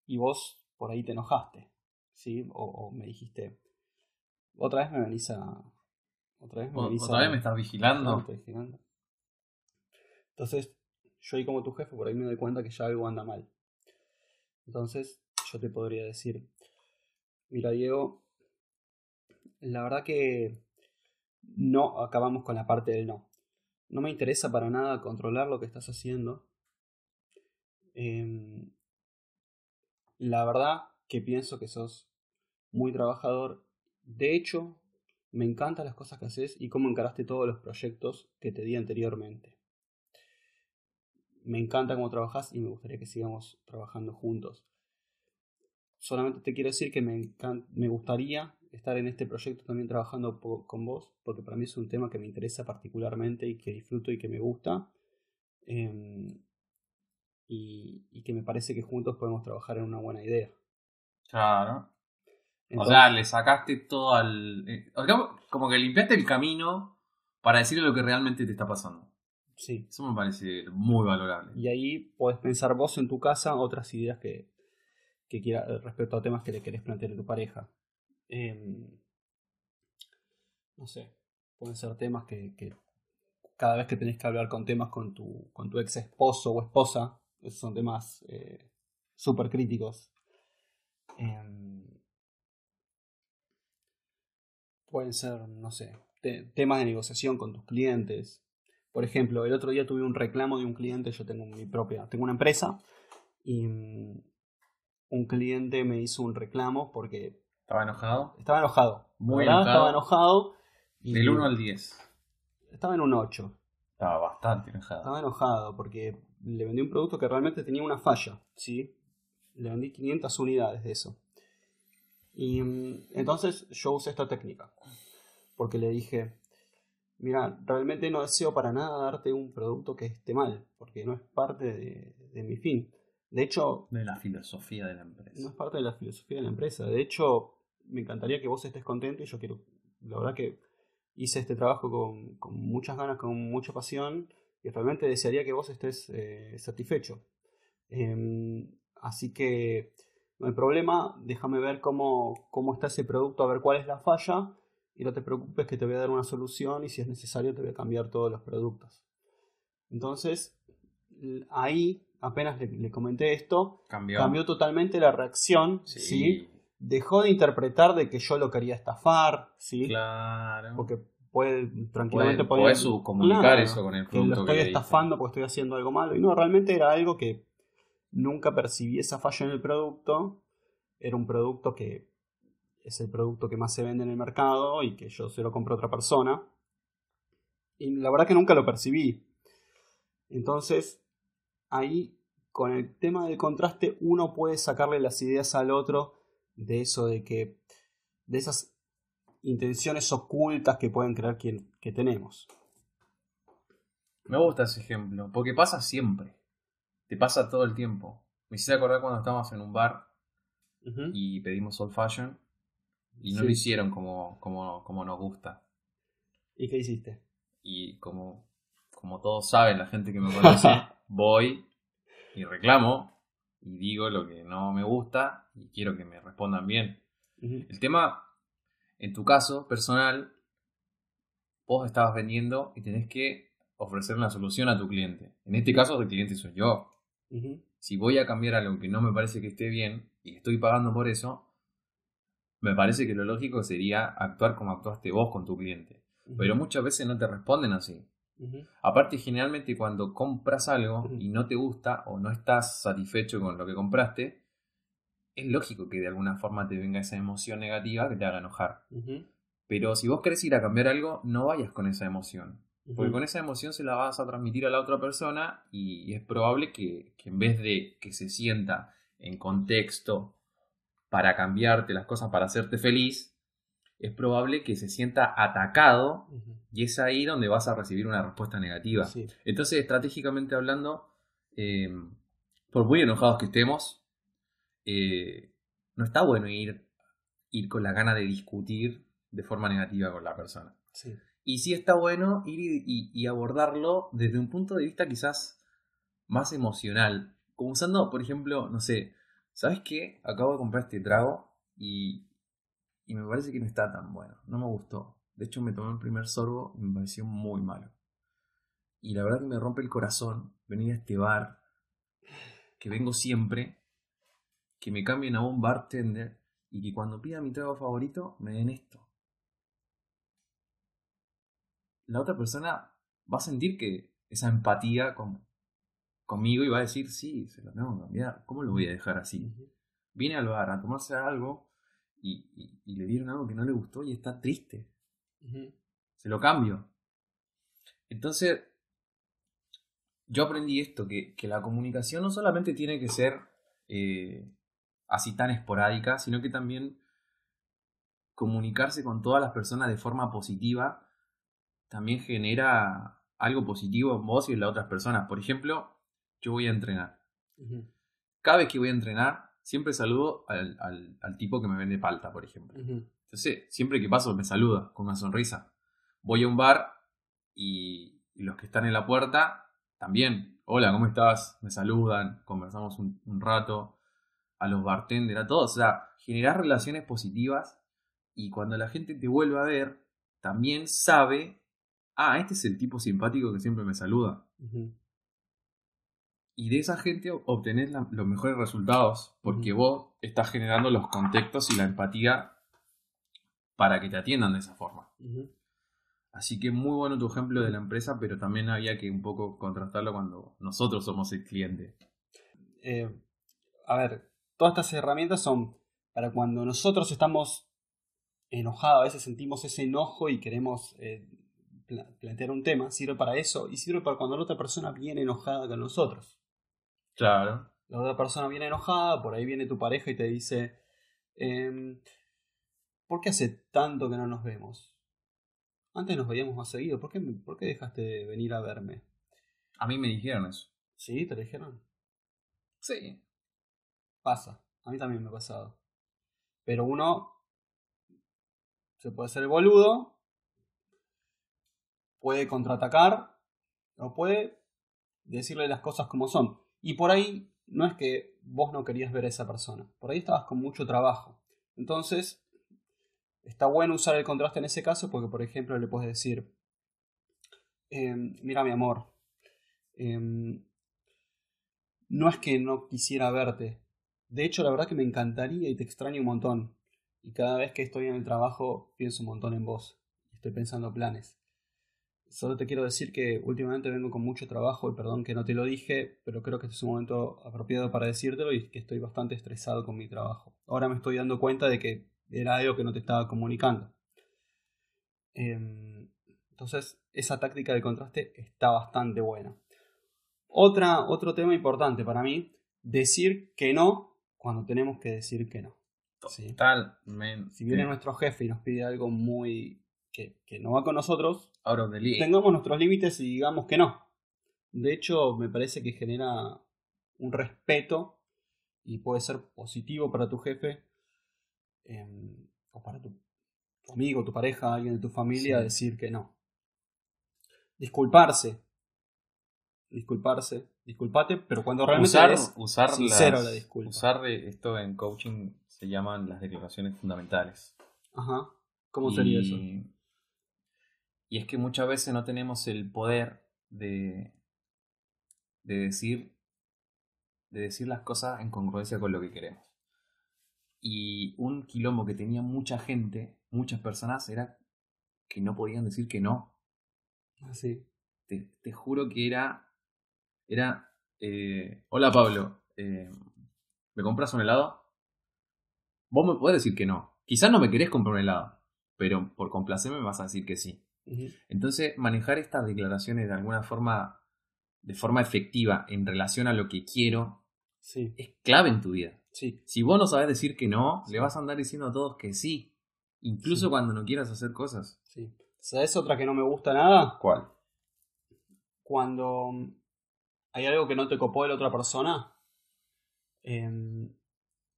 y vos por ahí te enojaste, ¿sí? O, o me dijiste, otra vez me venís a... Otra vez me O- venís ¿Otra a... vez me estás me vigilando. Entonces, yo ahí como tu jefe, por ahí me doy cuenta que ya algo anda mal. Entonces, yo te podría decir, mira Diego, la verdad que no acabamos con la parte del no. No me interesa para nada controlar lo que estás haciendo. Em, la verdad que pienso que sos muy trabajador. De hecho, me encantan las cosas que haces y cómo encaraste todos los proyectos que te di anteriormente. Me encanta cómo trabajas y me gustaría que sigamos trabajando juntos. Solamente te quiero decir que me, me gustaría estar en este proyecto también trabajando con vos, porque para mí es un tema que me interesa particularmente y que disfruto y que me gusta. Em, y, y que me parece que juntos podemos trabajar en una buena idea. Claro. O sea, le sacaste todo al. eh, como que limpiaste el camino para decirle lo que realmente te está pasando. sí. Eso me parece muy valorable. Y ahí podés pensar vos en tu casa otras ideas que, que quiera, respecto a temas que le querés plantear a tu pareja. Em, no sé, pueden ser temas que, que cada vez que tenés que hablar con temas con tu, con tu ex esposo o esposa, esos son temas eh, súper críticos. Em, pueden ser, no sé, te- temas de negociación con tus clientes. Por ejemplo, el otro día tuve un reclamo de un cliente, yo tengo mi propia, tengo una empresa y mm, un cliente me hizo un reclamo porque ¿Estaba enojado? estaba enojado. Muy enojado. Estaba enojado. Y Del 1 al 10. Estaba en un 8. Estaba bastante enojado. Estaba enojado porque le vendí un producto que realmente tenía una falla, ¿sí? Le vendí 500 unidades de eso. Y mm, entonces yo usé esta técnica. Porque le dije, mira, realmente no deseo para nada darte un producto que esté mal, porque no es parte de, de mi fin. De hecho, De la filosofía de la empresa. no es parte de la filosofía de la empresa. De hecho, me encantaría que vos estés contento y yo quiero, la verdad que hice este trabajo con, con muchas ganas, con mucha pasión y realmente desearía que vos estés eh, satisfecho. Em, así que no hay problema, déjame ver cómo, cómo está ese producto, a ver cuál es la falla y no te preocupes que te voy a dar una solución y si es necesario te voy a cambiar todos los productos. Entonces, ahí apenas le, le comenté esto, Cambió. cambió totalmente la reacción, Sí. ¿sí? Dejó de interpretar de que yo lo quería estafar, ¿sí? Claro. Porque puede, tranquilamente Puede- podía- comunicar Claro, eso con el que lo producto que estoy le diste. estafando porque estoy haciendo algo malo. Y no, realmente era algo que nunca percibí esa falla en el producto. Era un producto que es el producto que más se vende en el mercado y que yo se lo compré a otra persona. Y la verdad que nunca lo percibí. Entonces, ahí con el tema del contraste uno puede sacarle las ideas al otro de eso de que de esas intenciones ocultas que pueden creer que, que tenemos. Me gusta ese ejemplo, porque pasa siempre. Te pasa todo el tiempo. Me hice acordar cuando estábamos en un bar y pedimos old fashion y no Sí. lo hicieron como, como, como nos gusta. ¿Y qué hiciste? Y como, como todos saben, la gente que me conoce, voy y reclamo y digo lo que no me gusta y quiero que me respondan bien. El tema, en tu caso personal, vos estabas vendiendo y tenés que ofrecer una solución a tu cliente. En este caso, el cliente soy yo. Si voy a cambiar algo que no me parece que esté bien y estoy pagando por eso, me parece que lo lógico sería actuar como actuaste vos con tu cliente. Pero muchas veces no te responden así. Aparte, generalmente cuando compras algo y no te gusta o no estás satisfecho con lo que compraste, es lógico que de alguna forma te venga esa emoción negativa que te haga enojar. Pero si vos querés ir a cambiar algo, no vayas con esa emoción. Porque con esa emoción se la vas a transmitir a la otra persona y es probable que, que en vez de que se sienta en contexto para cambiarte las cosas, para hacerte feliz, es probable que se sienta atacado y es ahí donde vas a recibir una respuesta negativa. Sí. Entonces, estratégicamente hablando, eh, por muy enojados que estemos, eh, no está bueno ir, ir con la gana de discutir de forma negativa con la persona. Sí. Y sí está bueno ir y, y- y abordarlo desde un punto de vista quizás más emocional. Como usando, por ejemplo, no sé, ¿sabes qué? Acabo de comprar este trago y, y me parece que no está tan bueno. No me gustó. De hecho, me tomé el primer sorbo y me pareció muy malo. Y la verdad que me rompe el corazón venir a este bar, que vengo siempre, que me cambien a un bartender y que cuando pida mi trago favorito me den esto la otra persona va a sentir que esa empatía con, conmigo y va a decir, sí, se lo tengo que cambiar, ¿cómo lo voy a dejar así? Viene al bar a tomarse algo y, y- y le dieron algo que no le gustó y está triste, se lo cambio. Entonces, yo aprendí esto, que, que la comunicación no solamente tiene que ser eh, así tan esporádica, sino que también comunicarse con todas las personas de forma positiva también genera algo positivo en vos y en las otras personas. Por ejemplo, yo voy a entrenar. Ujú. Cada vez que voy a entrenar, siempre saludo al, al- al tipo que me vende palta, por ejemplo. Ujú. Entonces, siempre que paso me saluda con una sonrisa. Voy a un bar y, y los que están en la puerta también. Hola, ¿cómo estás? Me saludan, conversamos un, un rato. A los bartenders, a todos. O sea, generar relaciones positivas y cuando la gente te vuelve a ver, también sabe, ah, este es el tipo simpático que siempre me saluda. Y de esa gente obtenés la- los mejores resultados porque vos estás generando los contextos y la empatía para que te atiendan de esa forma. Así que muy bueno tu ejemplo de la empresa, pero también había que un poco contrastarlo cuando nosotros somos el cliente. Eh, a ver, todas estas herramientas son para cuando nosotros estamos enojados, a veces sentimos ese enojo y queremos eh, pla- plantear un tema, sirve para eso y sirve para cuando la otra persona viene enojada con nosotros. Claro. La otra persona viene enojada, por ahí viene tu pareja y te dice, em, ¿por qué hace tanto que no nos vemos? Antes nos veíamos más seguido, ¿por qué, ¿por qué dejaste de venir a verme? A mí me dijeron eso. ¿Sí? ¿Te lo dijeron? Sí. Pasa, a mí también me ha pasado. Pero uno se puede hacer el boludo, puede contraatacar, o puede decirle las cosas como son. Y por ahí no es que vos no querías ver a esa persona, por ahí estabas con mucho trabajo. Entonces, está bueno usar el contraste en ese caso porque, por ejemplo, le puedes decir, em, mira mi amor, em, no es que no quisiera verte, de hecho la verdad que me encantaría y te extraño un montón. Y cada vez que estoy en el trabajo pienso un montón en vos, estoy pensando planes. Solo te quiero decir que últimamente vengo con mucho trabajo y perdón que no te lo dije, pero creo que este es un momento apropiado para decírtelo y que estoy bastante estresado con mi trabajo. Ahora me estoy dando cuenta de que era algo que no te estaba comunicando. Em, entonces, esa táctica de contraste está bastante buena. Otra, otro tema importante para mí, decir que no cuando tenemos que decir que no. ¿sí? Totalmente. Si viene nuestro jefe y nos pide algo muy que, que no va con nosotros, Out of the league. tengamos nuestros límites y digamos que no. De hecho, me parece que genera un respeto y puede ser positivo para tu jefe em, o para tu, tu amigo, tu pareja, alguien de tu familia Sí. decir que no. Disculparse. Disculparse. Disculpate, pero cuando realmente usar, es usar sincero las- la disculpa. Usar de- esto en coaching se llaman las declaraciones fundamentales. Ajá. ¿Cómo sería eso? Y, es que muchas veces no tenemos el poder de, de decir de decir las cosas en congruencia con lo que queremos. Y un quilombo que tenía mucha gente, muchas personas, era que no podían decir que no. Así. Te, te juro que era. Era. eh, Hola Pablo, eh, ¿me compras un helado? Vos me podés decir que no. Quizás no me querés comprar un helado, pero por complacerme me vas a decir que sí. Entonces, manejar estas declaraciones de alguna forma, de forma efectiva en relación a lo que quiero, Sí, es clave en tu vida. sí. Si vos no sabes decir que no, le vas a andar diciendo a todos que sí. Incluso cuando no quieras hacer cosas. sí. ¿Sabes otra que no me gusta nada? ¿Cuál? cuando hay algo que no te copó de la otra persona em,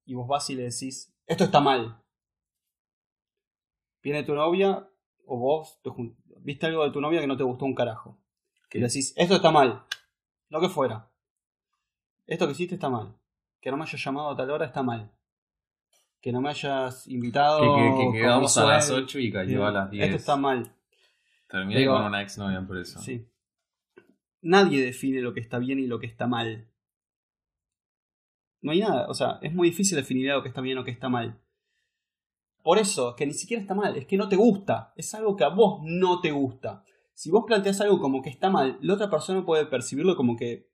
y vos vas y le decís, esto está mal. Viene tu novia o vos te viste algo de tu novia que no te gustó un carajo. Que le decís, esto está mal. Lo que fuera. Esto que hiciste está mal. Que no me hayas llamado a tal hora está mal. Que no me hayas invitado. Que, que, que quedamos a las sueldo. 8 y cayó a las 10. Esto está mal. Terminé con una exnovia por eso. Sí. Nadie define lo que está bien y lo que está mal. No hay nada, o sea, es muy difícil definir lo que está bien o que está mal. Por eso, que ni siquiera está mal, es que no te gusta, es algo que a vos no te gusta. Si vos planteas algo como que está mal, la otra persona puede percibirlo como que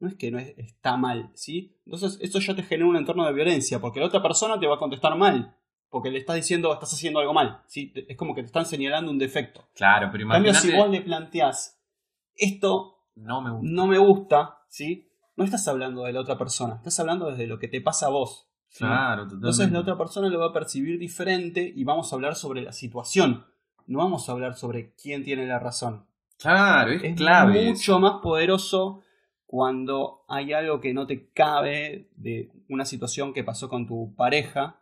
no es que no es, está mal, ¿sí? Entonces eso ya te genera un entorno de violencia, porque la otra persona te va a contestar mal, porque le estás diciendo estás haciendo algo mal, ¿sí? Es como que te están señalando un defecto. Claro, pero En cambio, imagínate. si vos le planteás esto No me gusta. no me gusta, ¿sí? No estás hablando de la otra persona, estás hablando desde lo que te pasa a vos. Claro, totalmente. Entonces la otra persona lo va a percibir diferente y vamos a hablar sobre la situación. No vamos a hablar sobre quién tiene la razón. Claro, es, Es clave. mucho más poderoso cuando hay algo que no te cabe de una situación que pasó con tu pareja.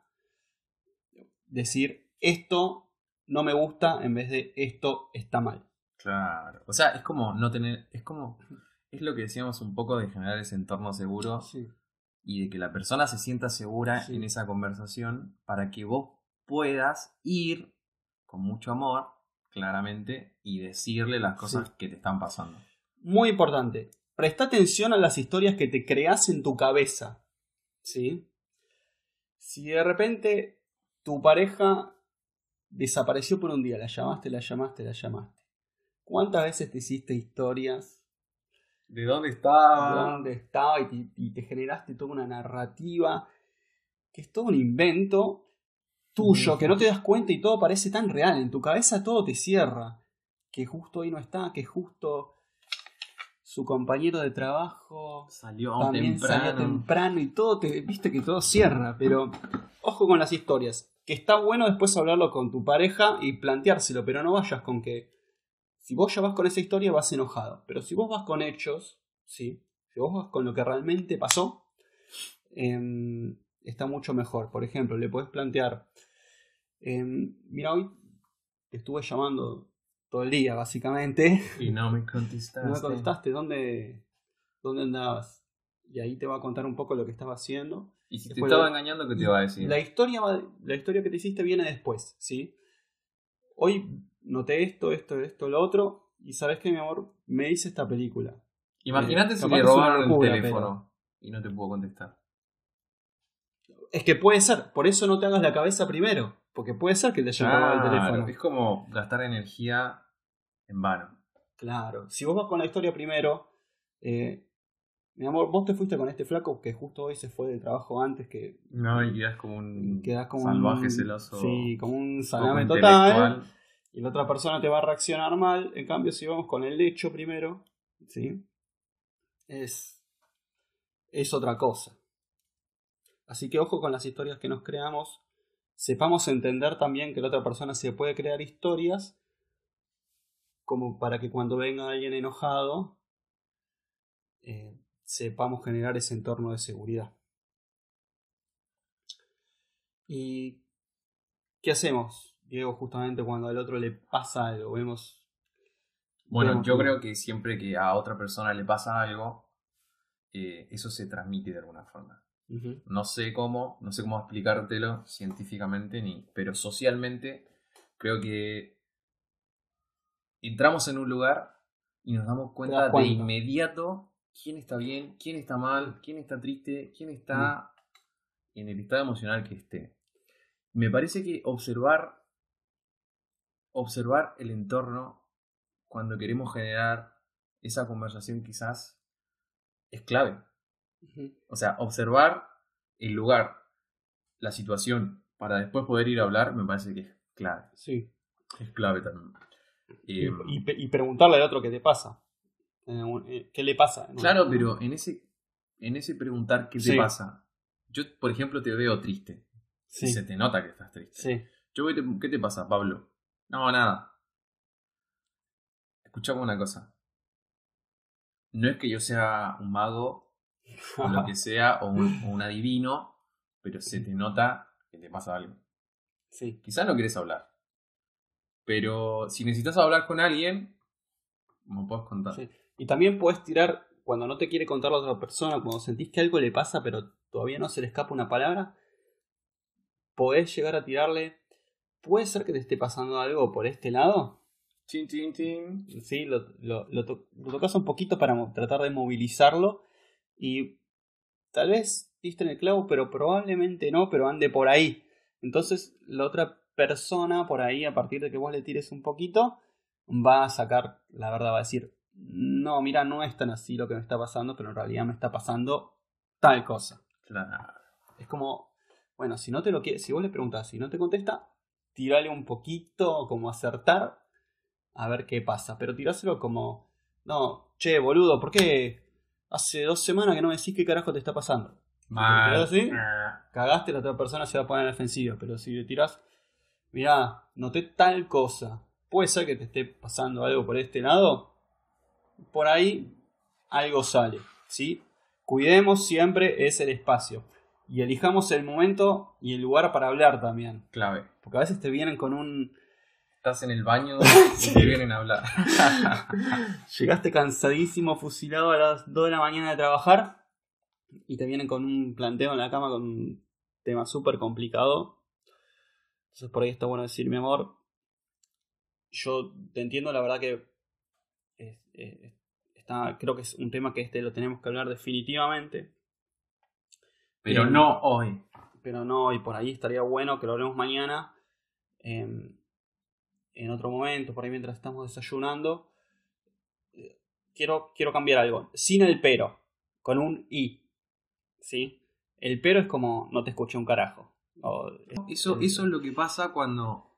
Decir, esto no me gusta en vez de esto está mal. Claro. O sea, es como no tener. Es como. Es lo que decíamos un poco de generar ese entorno seguro Sí. Y de que la persona se sienta segura Sí. en esa conversación para que vos puedas ir con mucho amor, claramente, y decirle las cosas Sí. que te están pasando. Muy importante. Presta atención a las historias que te creas en tu cabeza. ¿Sí? Si de repente tu pareja desapareció por un día, la llamaste, la llamaste, la llamaste. ¿Cuántas veces te hiciste historias ¿De dónde de estaba? dónde estaba y te, y te generaste toda una narrativa que es todo un invento tuyo, que no te das cuenta y todo parece tan real. En tu cabeza todo te cierra. Que justo ahí no está, que justo su compañero de trabajo Salió también temprano. salió temprano y todo, te, viste que todo cierra, pero ojo con las historias. Que está bueno después hablarlo con tu pareja y planteárselo, pero no vayas con que. Si vos ya vas con esa historia, vas enojado. Pero si vos vas con hechos, ¿sí? Si vos vas con lo que realmente pasó, em, está mucho mejor. Por ejemplo, le podés plantear. em, mira, hoy te estuve llamando todo el día, básicamente. Y no me contestaste. No me contestaste, ¿dónde, ¿dónde andabas? Y ahí te va a contar un poco lo que estaba haciendo. Y si te estaba la- engañando, ¿qué te va a decir? La historia, la historia que te hiciste viene después, ¿sí? Hoy noté esto, esto, esto, lo otro, y sabes que mi amor, me hice esta película. Imagínate Eh, si una robaron locura, el teléfono y no te puedo contestar. Es que puede ser, por eso no te hagas la cabeza primero, porque puede ser que te hayan robado el teléfono. Es como gastar energía en vano. Claro, si vos vas con la historia primero, eh, mi amor, vos te fuiste con este flaco que justo hoy se fue del trabajo antes que No, y quedas como un quedás como salvaje un, celoso. Sí, como un salame total. Y la otra persona te va a reaccionar mal. En cambio, si vamos con el hecho primero, ¿sí? Es, es otra cosa. Así que ojo con las historias que nos creamos. Sepamos entender también que la otra persona se puede crear historias como para que cuando venga alguien enojado eh, sepamos generar ese entorno de seguridad. ¿Y qué hacemos, Diego, justamente cuando al otro le pasa algo? Vemos. Bueno, vemos yo que- creo que siempre que a otra persona le pasa algo, eh, eso se transmite de alguna forma. No sé cómo, no sé cómo explicártelo científicamente, ni, pero socialmente creo que entramos en un lugar y nos damos cuenta, de inmediato quién está bien, quién está mal, quién está triste, quién está en el estado emocional que esté. Me parece que observar, observar el entorno cuando queremos generar esa conversación quizás es clave. O sea, observar el lugar, la situación, para después poder ir a hablar, me parece que es clave. Sí. Es clave también. Y, Eh, y preguntarle al otro qué te pasa. Eh, ¿Qué le pasa? claro, pero en ese, en ese preguntar qué te pasa, yo, por ejemplo, te veo triste. Sí. Y se te nota que estás triste. Sí. Yo voy, te- ¿qué te pasa, Pablo? No, nada. Escuchame una cosa. No es que yo sea un mago o lo que sea, o un, o un adivino, pero se te nota que te pasa algo. sí. Quizás no quieres hablar. Pero si necesitas hablar con alguien, me puedes contar. Sí. Y también puedes tirar, cuando no te quiere contar la otra persona, cuando sentís que algo le pasa, pero todavía no se le escapa una palabra, podés llegar a tirarle. ¿Puede ser que te esté pasando algo por este lado? Chin, chin, chin. Sí, lo, lo, lo, to- lo tocas un poquito para tratar de movilizarlo. Y tal vez diste en el clavo, pero probablemente no, pero ande por ahí. Entonces la otra persona por ahí, a partir de que vos le tires un poquito, va a sacar la verdad, va a decir, no, mira, no es tan así lo que me está pasando, pero en realidad me está pasando tal cosa. Claro. Es como, bueno, si no te lo quiere, si vos le preguntas, si no te contesta, tirale un poquito, como acertar, a ver qué pasa. Pero tiráselo como, no, che, boludo, ¿por qué hace dos semanas que no me decís qué carajo te está pasando? Mal. así? Ah. Cagaste, la otra persona se va a poner en la defensiva. Pero si le tirás, mirá, noté tal cosa, puede ser que te esté pasando algo por este lado, por ahí algo sale, ¿sí? Cuidemos siempre ese espacio. Y elijamos el momento y el lugar para hablar también. Clave. Porque a veces te vienen con un... Estás en el baño y te vienen a hablar. Llegaste cansadísimo, fusilado a las 2 de la mañana de trabajar y te vienen con un planteo en la cama con un tema súper complicado. Entonces por ahí está bueno decir, mi amor, yo te entiendo, la verdad que es- está, creo que es un tema que este lo tenemos que hablar definitivamente, Pero Bien. no hoy. pero no, y por ahí estaría bueno que lo hablemos mañana, em, en otro momento, por ahí mientras estamos desayunando. Eh, Quiero, quiero cambiar algo, sin el pero, con un i, ¿sí? El pero es como no te escuché un carajo. O- Eso, eso es lo que pasa cuando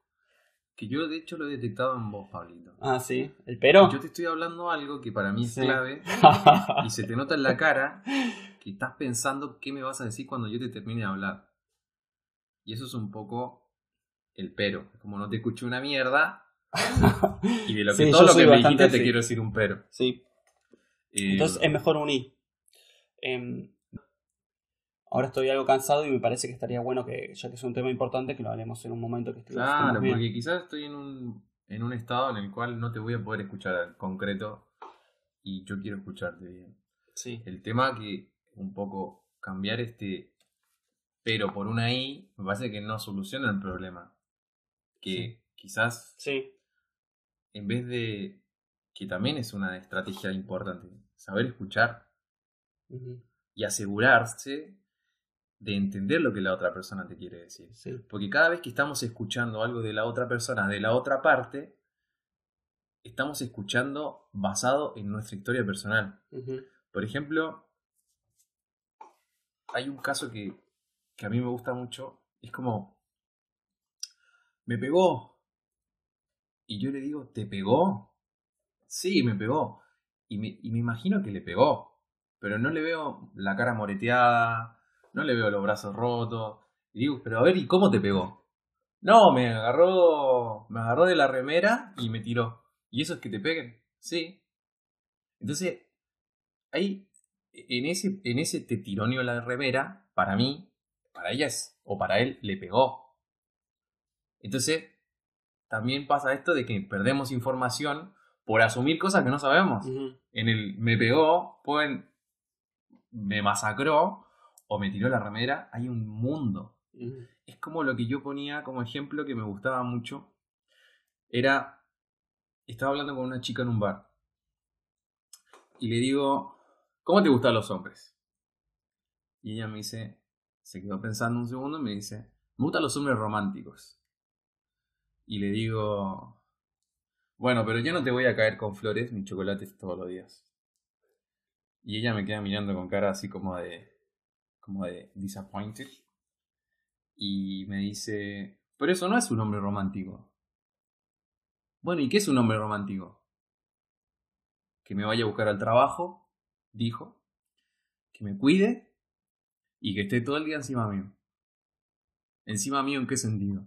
Que yo de hecho lo he detectado en vos, Pablito. Ah, sí. ¿El pero? Yo te estoy hablando algo que para mí es Sí. clave y se te nota en la cara que estás pensando qué me vas a decir cuando yo te termine de hablar. Y eso es un poco el pero. Como no te escuché una mierda y de lo que Sí, todo lo que me dijiste te quiero decir un pero. sí. Eh, Entonces es mejor unir. Em, ahora estoy algo cansado y me parece que estaría bueno que, ya que es un tema importante, que lo hablemos en un momento que esté- Claro, bien. porque quizás estoy en un, en un estado en el cual no te voy a poder escuchar en concreto y yo quiero escucharte bien. Sí. El tema que un poco cambiar este pero por una I me parece que no soluciona el problema. Que quizás Sí. en vez de que también es una estrategia importante, saber escuchar y asegurarse de entender lo que la otra persona te quiere decir. Sí. Porque cada vez que estamos escuchando algo de la otra persona, de la otra parte, estamos escuchando basado en nuestra historia personal. Por ejemplo, hay un caso que, que a mí me gusta mucho. Es como, me pegó. Y yo le digo, ¿te pegó? Sí, me pegó. Y me, y me imagino que le pegó. Pero no le veo la cara moreteada, no le veo los brazos rotos. Y digo, pero a ver, ¿y cómo te pegó? No, me agarró, me agarró de la remera y me tiró. ¿Y eso es que te peguen? Sí. Entonces, ahí, en ese, en ese te tironeo la remera, para mí, para ella es, o para él, le pegó. Entonces, también pasa esto de que perdemos información por asumir cosas que no sabemos. En el me pegó, pueden, me masacró, o me tiró la remera, hay un mundo. Es como lo que yo ponía como ejemplo que me gustaba mucho. Era, estaba hablando con una chica en un bar. Y le digo, ¿cómo te gustan los hombres? Y ella me dice, se quedó pensando un segundo y me dice, me gustan los hombres románticos. Y le digo, bueno, pero yo no te voy a caer con flores ni chocolates todos los días. Y ella me queda mirando con cara así como de, como de disappointed. Y me dice, pero eso no es un hombre romántico. Bueno, ¿y qué es un hombre romántico? Que me vaya a buscar al trabajo, dijo, que me cuide y que esté todo el día encima mío. ¿Encima mío en qué sentido?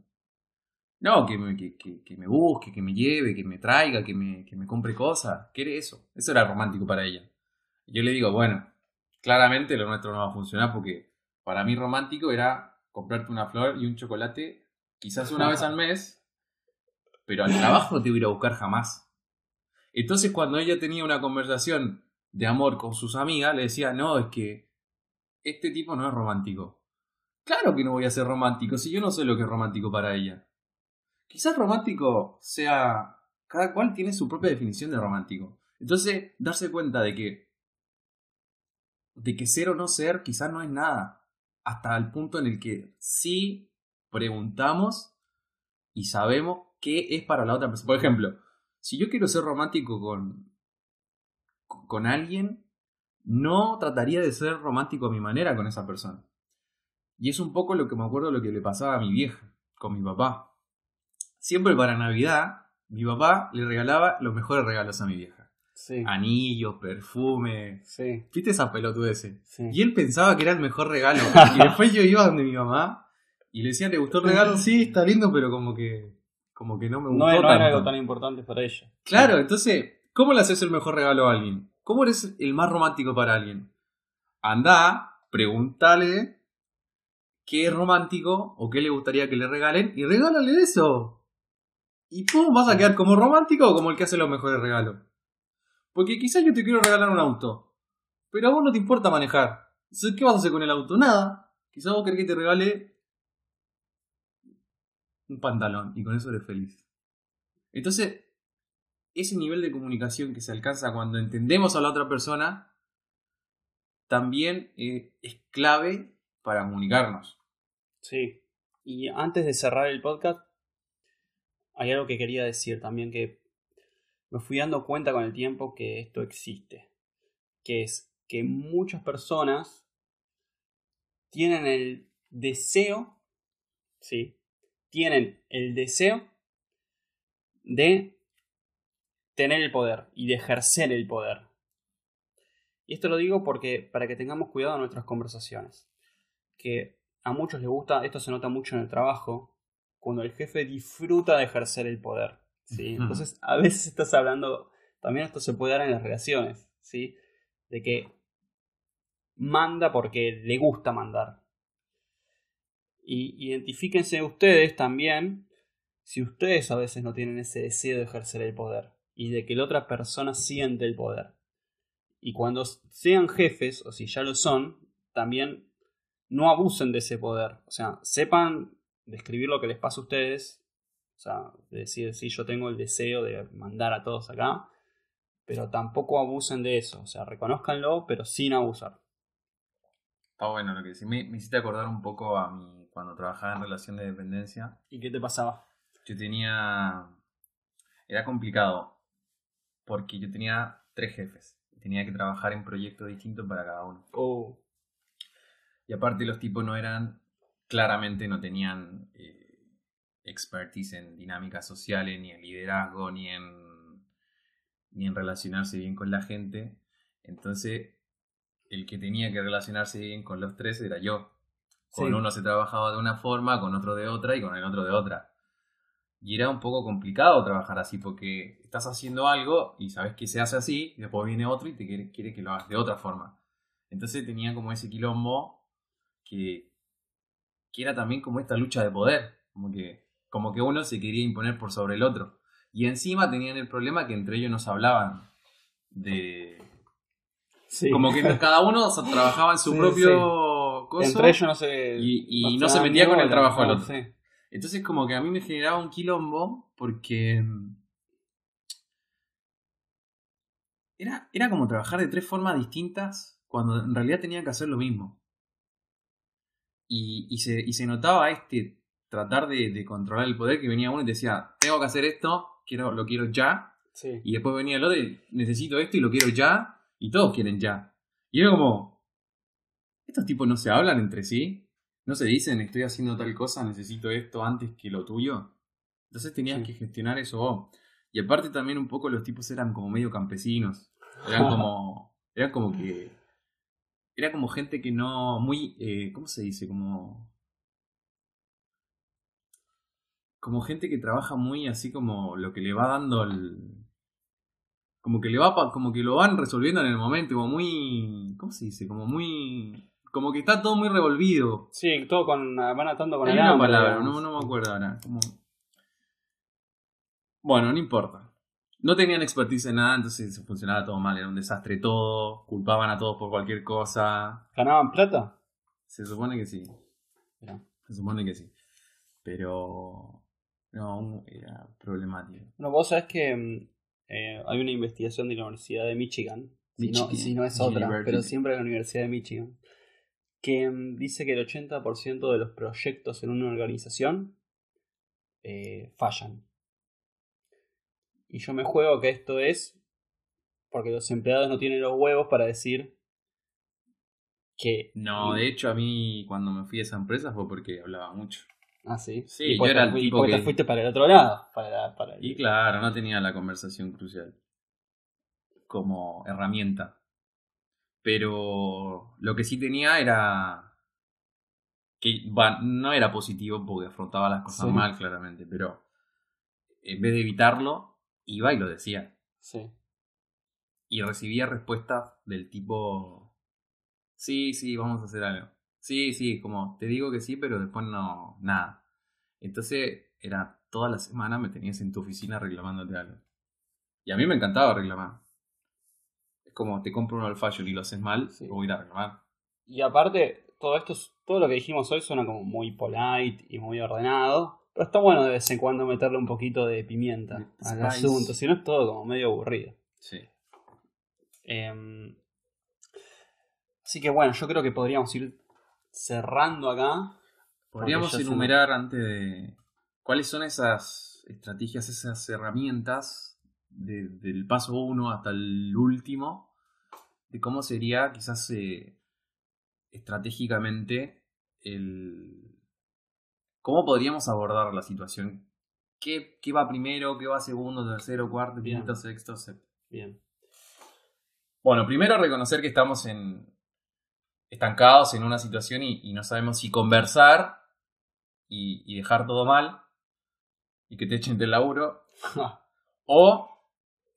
No, que me, que, que- que me busque, que me lleve, que me traiga, que me, que me compre cosas. ¿Qué era eso? Eso era romántico para ella. Y yo le digo, bueno, claramente lo nuestro no va a funcionar porque para mí romántico era comprarte una flor y un chocolate quizás una vez al mes, pero al trabajo no te voy a buscar jamás. Entonces cuando ella tenía una conversación de amor con sus amigas, le decía, no, es que este tipo no es romántico. Claro que no voy a ser romántico si yo no sé lo que es romántico para ella. Quizás romántico sea... Cada cual tiene su propia definición de romántico. Entonces, darse cuenta de que... De que ser o no ser quizás no es nada. Hasta el punto en el que sí preguntamos y sabemos qué es para la otra persona. Por ejemplo, si yo quiero ser romántico con, con alguien, no trataría de ser romántico a mi manera con esa persona. Y es un poco lo que me acuerdo lo que le pasaba a mi vieja, con mi papá. Siempre para Navidad, mi papá le regalaba los mejores regalos a mi vieja. Sí. Anillos, perfume. Sí. ¿Viste esa pelotudeces? Sí. Y él pensaba que era el mejor regalo. Y después yo iba donde mi mamá y le decía, ¿te gustó el regalo? Sí, está lindo, pero como que, como que no me gustó No, es- no tanto. era algo tan importante para ella. Claro, entonces, ¿cómo le haces el mejor regalo a alguien? ¿Cómo eres el más romántico para alguien? Anda, pregúntale qué es romántico o qué le gustaría que le regalen y regálale eso. ¿Y tú vas a quedar como romántico o como el que hace los mejores regalos? Porque quizás yo te quiero regalar un auto, pero a vos no te importa manejar. ¿qué vas a hacer con el auto? Nada. Quizás vos querés que te regale un pantalón y con eso eres feliz. Entonces, ese nivel de comunicación que se alcanza cuando entendemos a la otra persona también eh, es clave para comunicarnos. Sí. Y antes de cerrar el podcast, hay algo que quería decir también que me fui dando cuenta con el tiempo que esto existe. Que es que muchas personas tienen el deseo, sí, tienen el deseo de tener el poder y de ejercer el poder. Y esto lo digo porque para que tengamos cuidado en nuestras conversaciones. Que a muchos les gusta, esto se nota mucho en el trabajo, cuando el jefe disfruta de ejercer el poder. ¿sí? Entonces, a veces estás hablando, también esto se puede dar en las relaciones, ¿sí? De que manda porque le gusta mandar. Y identifíquense ustedes también si ustedes a veces no tienen ese deseo de ejercer el poder y de que la otra persona siente el poder. Y cuando sean jefes, o si ya lo son, también no abusen de ese poder. O sea, sepan describir lo que les pasa a ustedes. O sea, decir, sí, yo tengo el deseo de mandar a todos acá. Pero tampoco abusen de eso. O sea, reconozcanlo, pero sin abusar. Está bueno lo que decís. Me, me hiciste acordar un poco a mí cuando trabajaba en relación de dependencia. ¿Y qué te pasaba? Yo tenía... Era complicado. Porque yo tenía tres jefes tenía que trabajar en proyectos distintos para cada uno. Oh. Y aparte los tipos no eran, claramente no tenían eh, expertise en dinámicas sociales, ni en liderazgo, ni en, ni en relacionarse bien con la gente. Entonces, el que tenía que relacionarse bien con los tres era yo. Con uno se trabajaba de una forma, con otro de otra y con el otro de otra. Y era un poco complicado trabajar así porque estás haciendo algo y sabes que se hace así y después viene otro y te quiere, quiere que lo hagas de otra forma. Entonces tenía como ese quilombo que, que era también como esta lucha de poder, como que, como que uno se quería imponer por sobre el otro. Y encima tenían el problema que entre ellos no se hablaban de... Como que cada uno trabajaba en su propio sí. Entre ellos no se... Y, no, se metía con el trabajo del otro. Entonces como que a mí me generaba un quilombo porque mm, era, era como trabajar de tres formas distintas cuando en realidad tenía que hacer lo mismo. Y, y, se, y se notaba este tratar de, de, controlar el poder que venía uno y decía, tengo que hacer esto, quiero, lo quiero ya. Y después venía el otro y necesito esto y lo quiero ya. Y todos quieren ya. Y era como, estos tipos no se hablan entre sí. No se dicen, estoy haciendo tal cosa, necesito esto antes que lo tuyo. Entonces tenías que gestionar eso vos. Y aparte también un poco los tipos eran como medio campesinos. Eran como. Eran como que. Era como gente que no. Muy. Eh, ¿Cómo se dice? Como. Como gente que trabaja muy así como lo que le va dando el. Como que le va. Como que lo van resolviendo en el momento. Como muy. ¿Cómo se dice? Como muy como que está todo muy revolvido. Sí, todo con. van atando con Hay una palabra, no, no, me acuerdo ahora. Bueno, no importa. No tenían expertise en nada, entonces funcionaba todo mal, era un desastre todo, culpaban a todos por cualquier cosa. ¿Ganaban plata? Se supone que sí. Se supone que sí. Pero no, era problemático. No, vos sabés que mm, eh, hay una investigación de la Universidad de Michigan. Michigan. Si, no, es otra, pero siempre de la Universidad de Michigan que mm, dice que el 80% de los proyectos en una organización eh, fallan. Y yo me juego que esto es porque los empleados no tienen los huevos para decir que... No, de hecho a mí cuando me fui a esa empresa fue porque hablaba mucho. Ah, sí. Sí, yo era el tipo te fuiste para el otro lado. Para, para Y claro, no tenía la conversación crucial como herramienta. Pero lo que sí tenía era. que no era positivo porque afrontaba las cosas mal, claramente, pero en vez de evitarlo, iba y lo decía. Sí. Y recibía respuestas del tipo. Sí, sí, vamos a hacer algo. Sí, sí, como te digo que sí, pero después no. nada. Entonces era toda la semana me tenías en tu oficina reclamándote algo. Y a mí me encantaba reclamar como te compro un old y lo haces mal, voy a reclamar. Y aparte, todo esto, todo lo que dijimos hoy suena como muy polite y muy ordenado. Pero está bueno de vez en cuando meterle un poquito de pimienta al asunto, si no es todo como medio aburrido. Sí. Em, así que bueno, yo creo que podríamos ir cerrando acá. Podríamos enumerar antes de cuáles son esas estrategias, esas herramientas del paso 1 hasta el último de cómo sería quizás eh, estratégicamente el... cómo podríamos abordar la situación qué, qué va primero, qué va segundo, tercero, cuarto, Bien. quinto, sexto, séptimo. Bien. Bueno, primero reconocer que estamos en estancados en una situación y, y no sabemos si conversar y, y dejar todo mal y que te echen del laburo o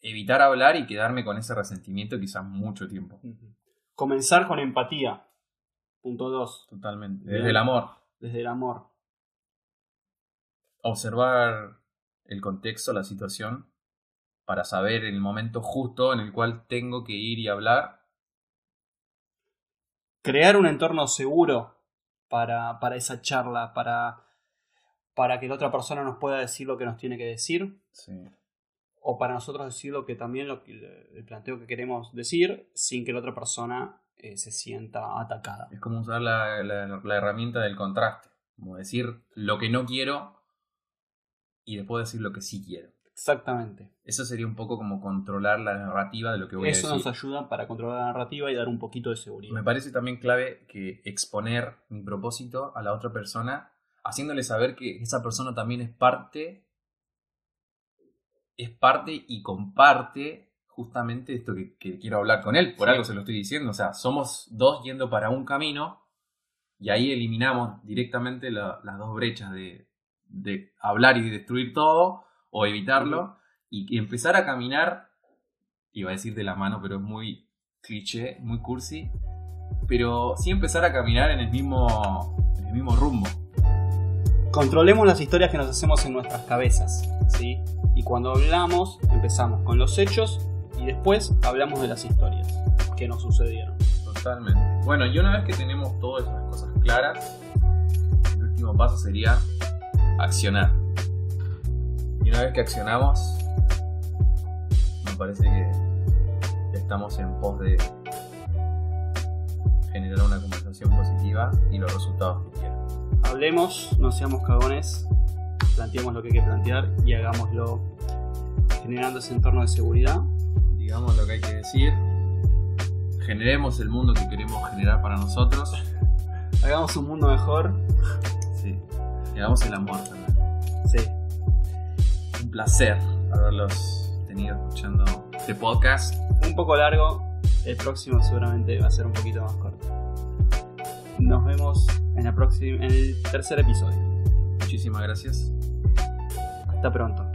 evitar hablar y quedarme con ese resentimiento quizás mucho tiempo. Comenzar con empatía. Punto 2. Totalmente. Bien. Desde el amor. Desde el amor. Observar el contexto, la situación, para saber el momento justo en el cual tengo que ir y hablar. Crear un entorno seguro para, para esa charla, para, para que la otra persona nos pueda decir lo que nos tiene que decir. Sí. O para nosotros decir lo que también lo que, el planteo que queremos decir sin que la otra persona eh, se sienta atacada. Es como usar la, la- la herramienta del contraste. Como decir lo que no quiero y después decir lo que sí quiero. Exactamente. Eso sería un poco como controlar la narrativa de lo que voy Eso a nos decir. ayuda para controlar la narrativa y dar un poquito de seguridad. Me parece también clave que exponer mi propósito a la otra persona, haciéndole saber que esa persona también es parte, es parte y comparte justamente esto que, que quiero hablar con él. Por Sí. algo se lo estoy diciendo. O sea, somos dos yendo para un camino y ahí eliminamos directamente la- las dos brechas de, de hablar y destruir todo o evitarlo y empezar a caminar, iba a decir de la mano, pero es muy cliché, muy cursi, pero sí empezar a caminar en el mismo, en el mismo rumbo. Controlemos las historias que nos hacemos en nuestras cabezas, ¿sí? Y cuando hablamos, empezamos con los hechos y después hablamos de las historias que nos sucedieron. Totalmente. Bueno, y una vez que tenemos todas esas cosas claras, el último paso sería accionar. Y una vez que accionamos, me parece que estamos en pos de generar una conversación positiva y los resultados que quieran. Hablemos, no seamos cagones, planteemos lo que hay que plantear y hagámoslo generando ese entorno de seguridad. Digamos lo que hay que decir, generemos el mundo que queremos generar para nosotros. Hagamos un mundo mejor. Sí. Y hagamos el amor también. Sí. Un placer haberlos tenido escuchando este podcast. Un poco largo, el próximo seguramente va a ser un poquito más corto. Nos vemos en, la próxima, en el tercer episodio. Muchísimas gracias. Hasta pronto.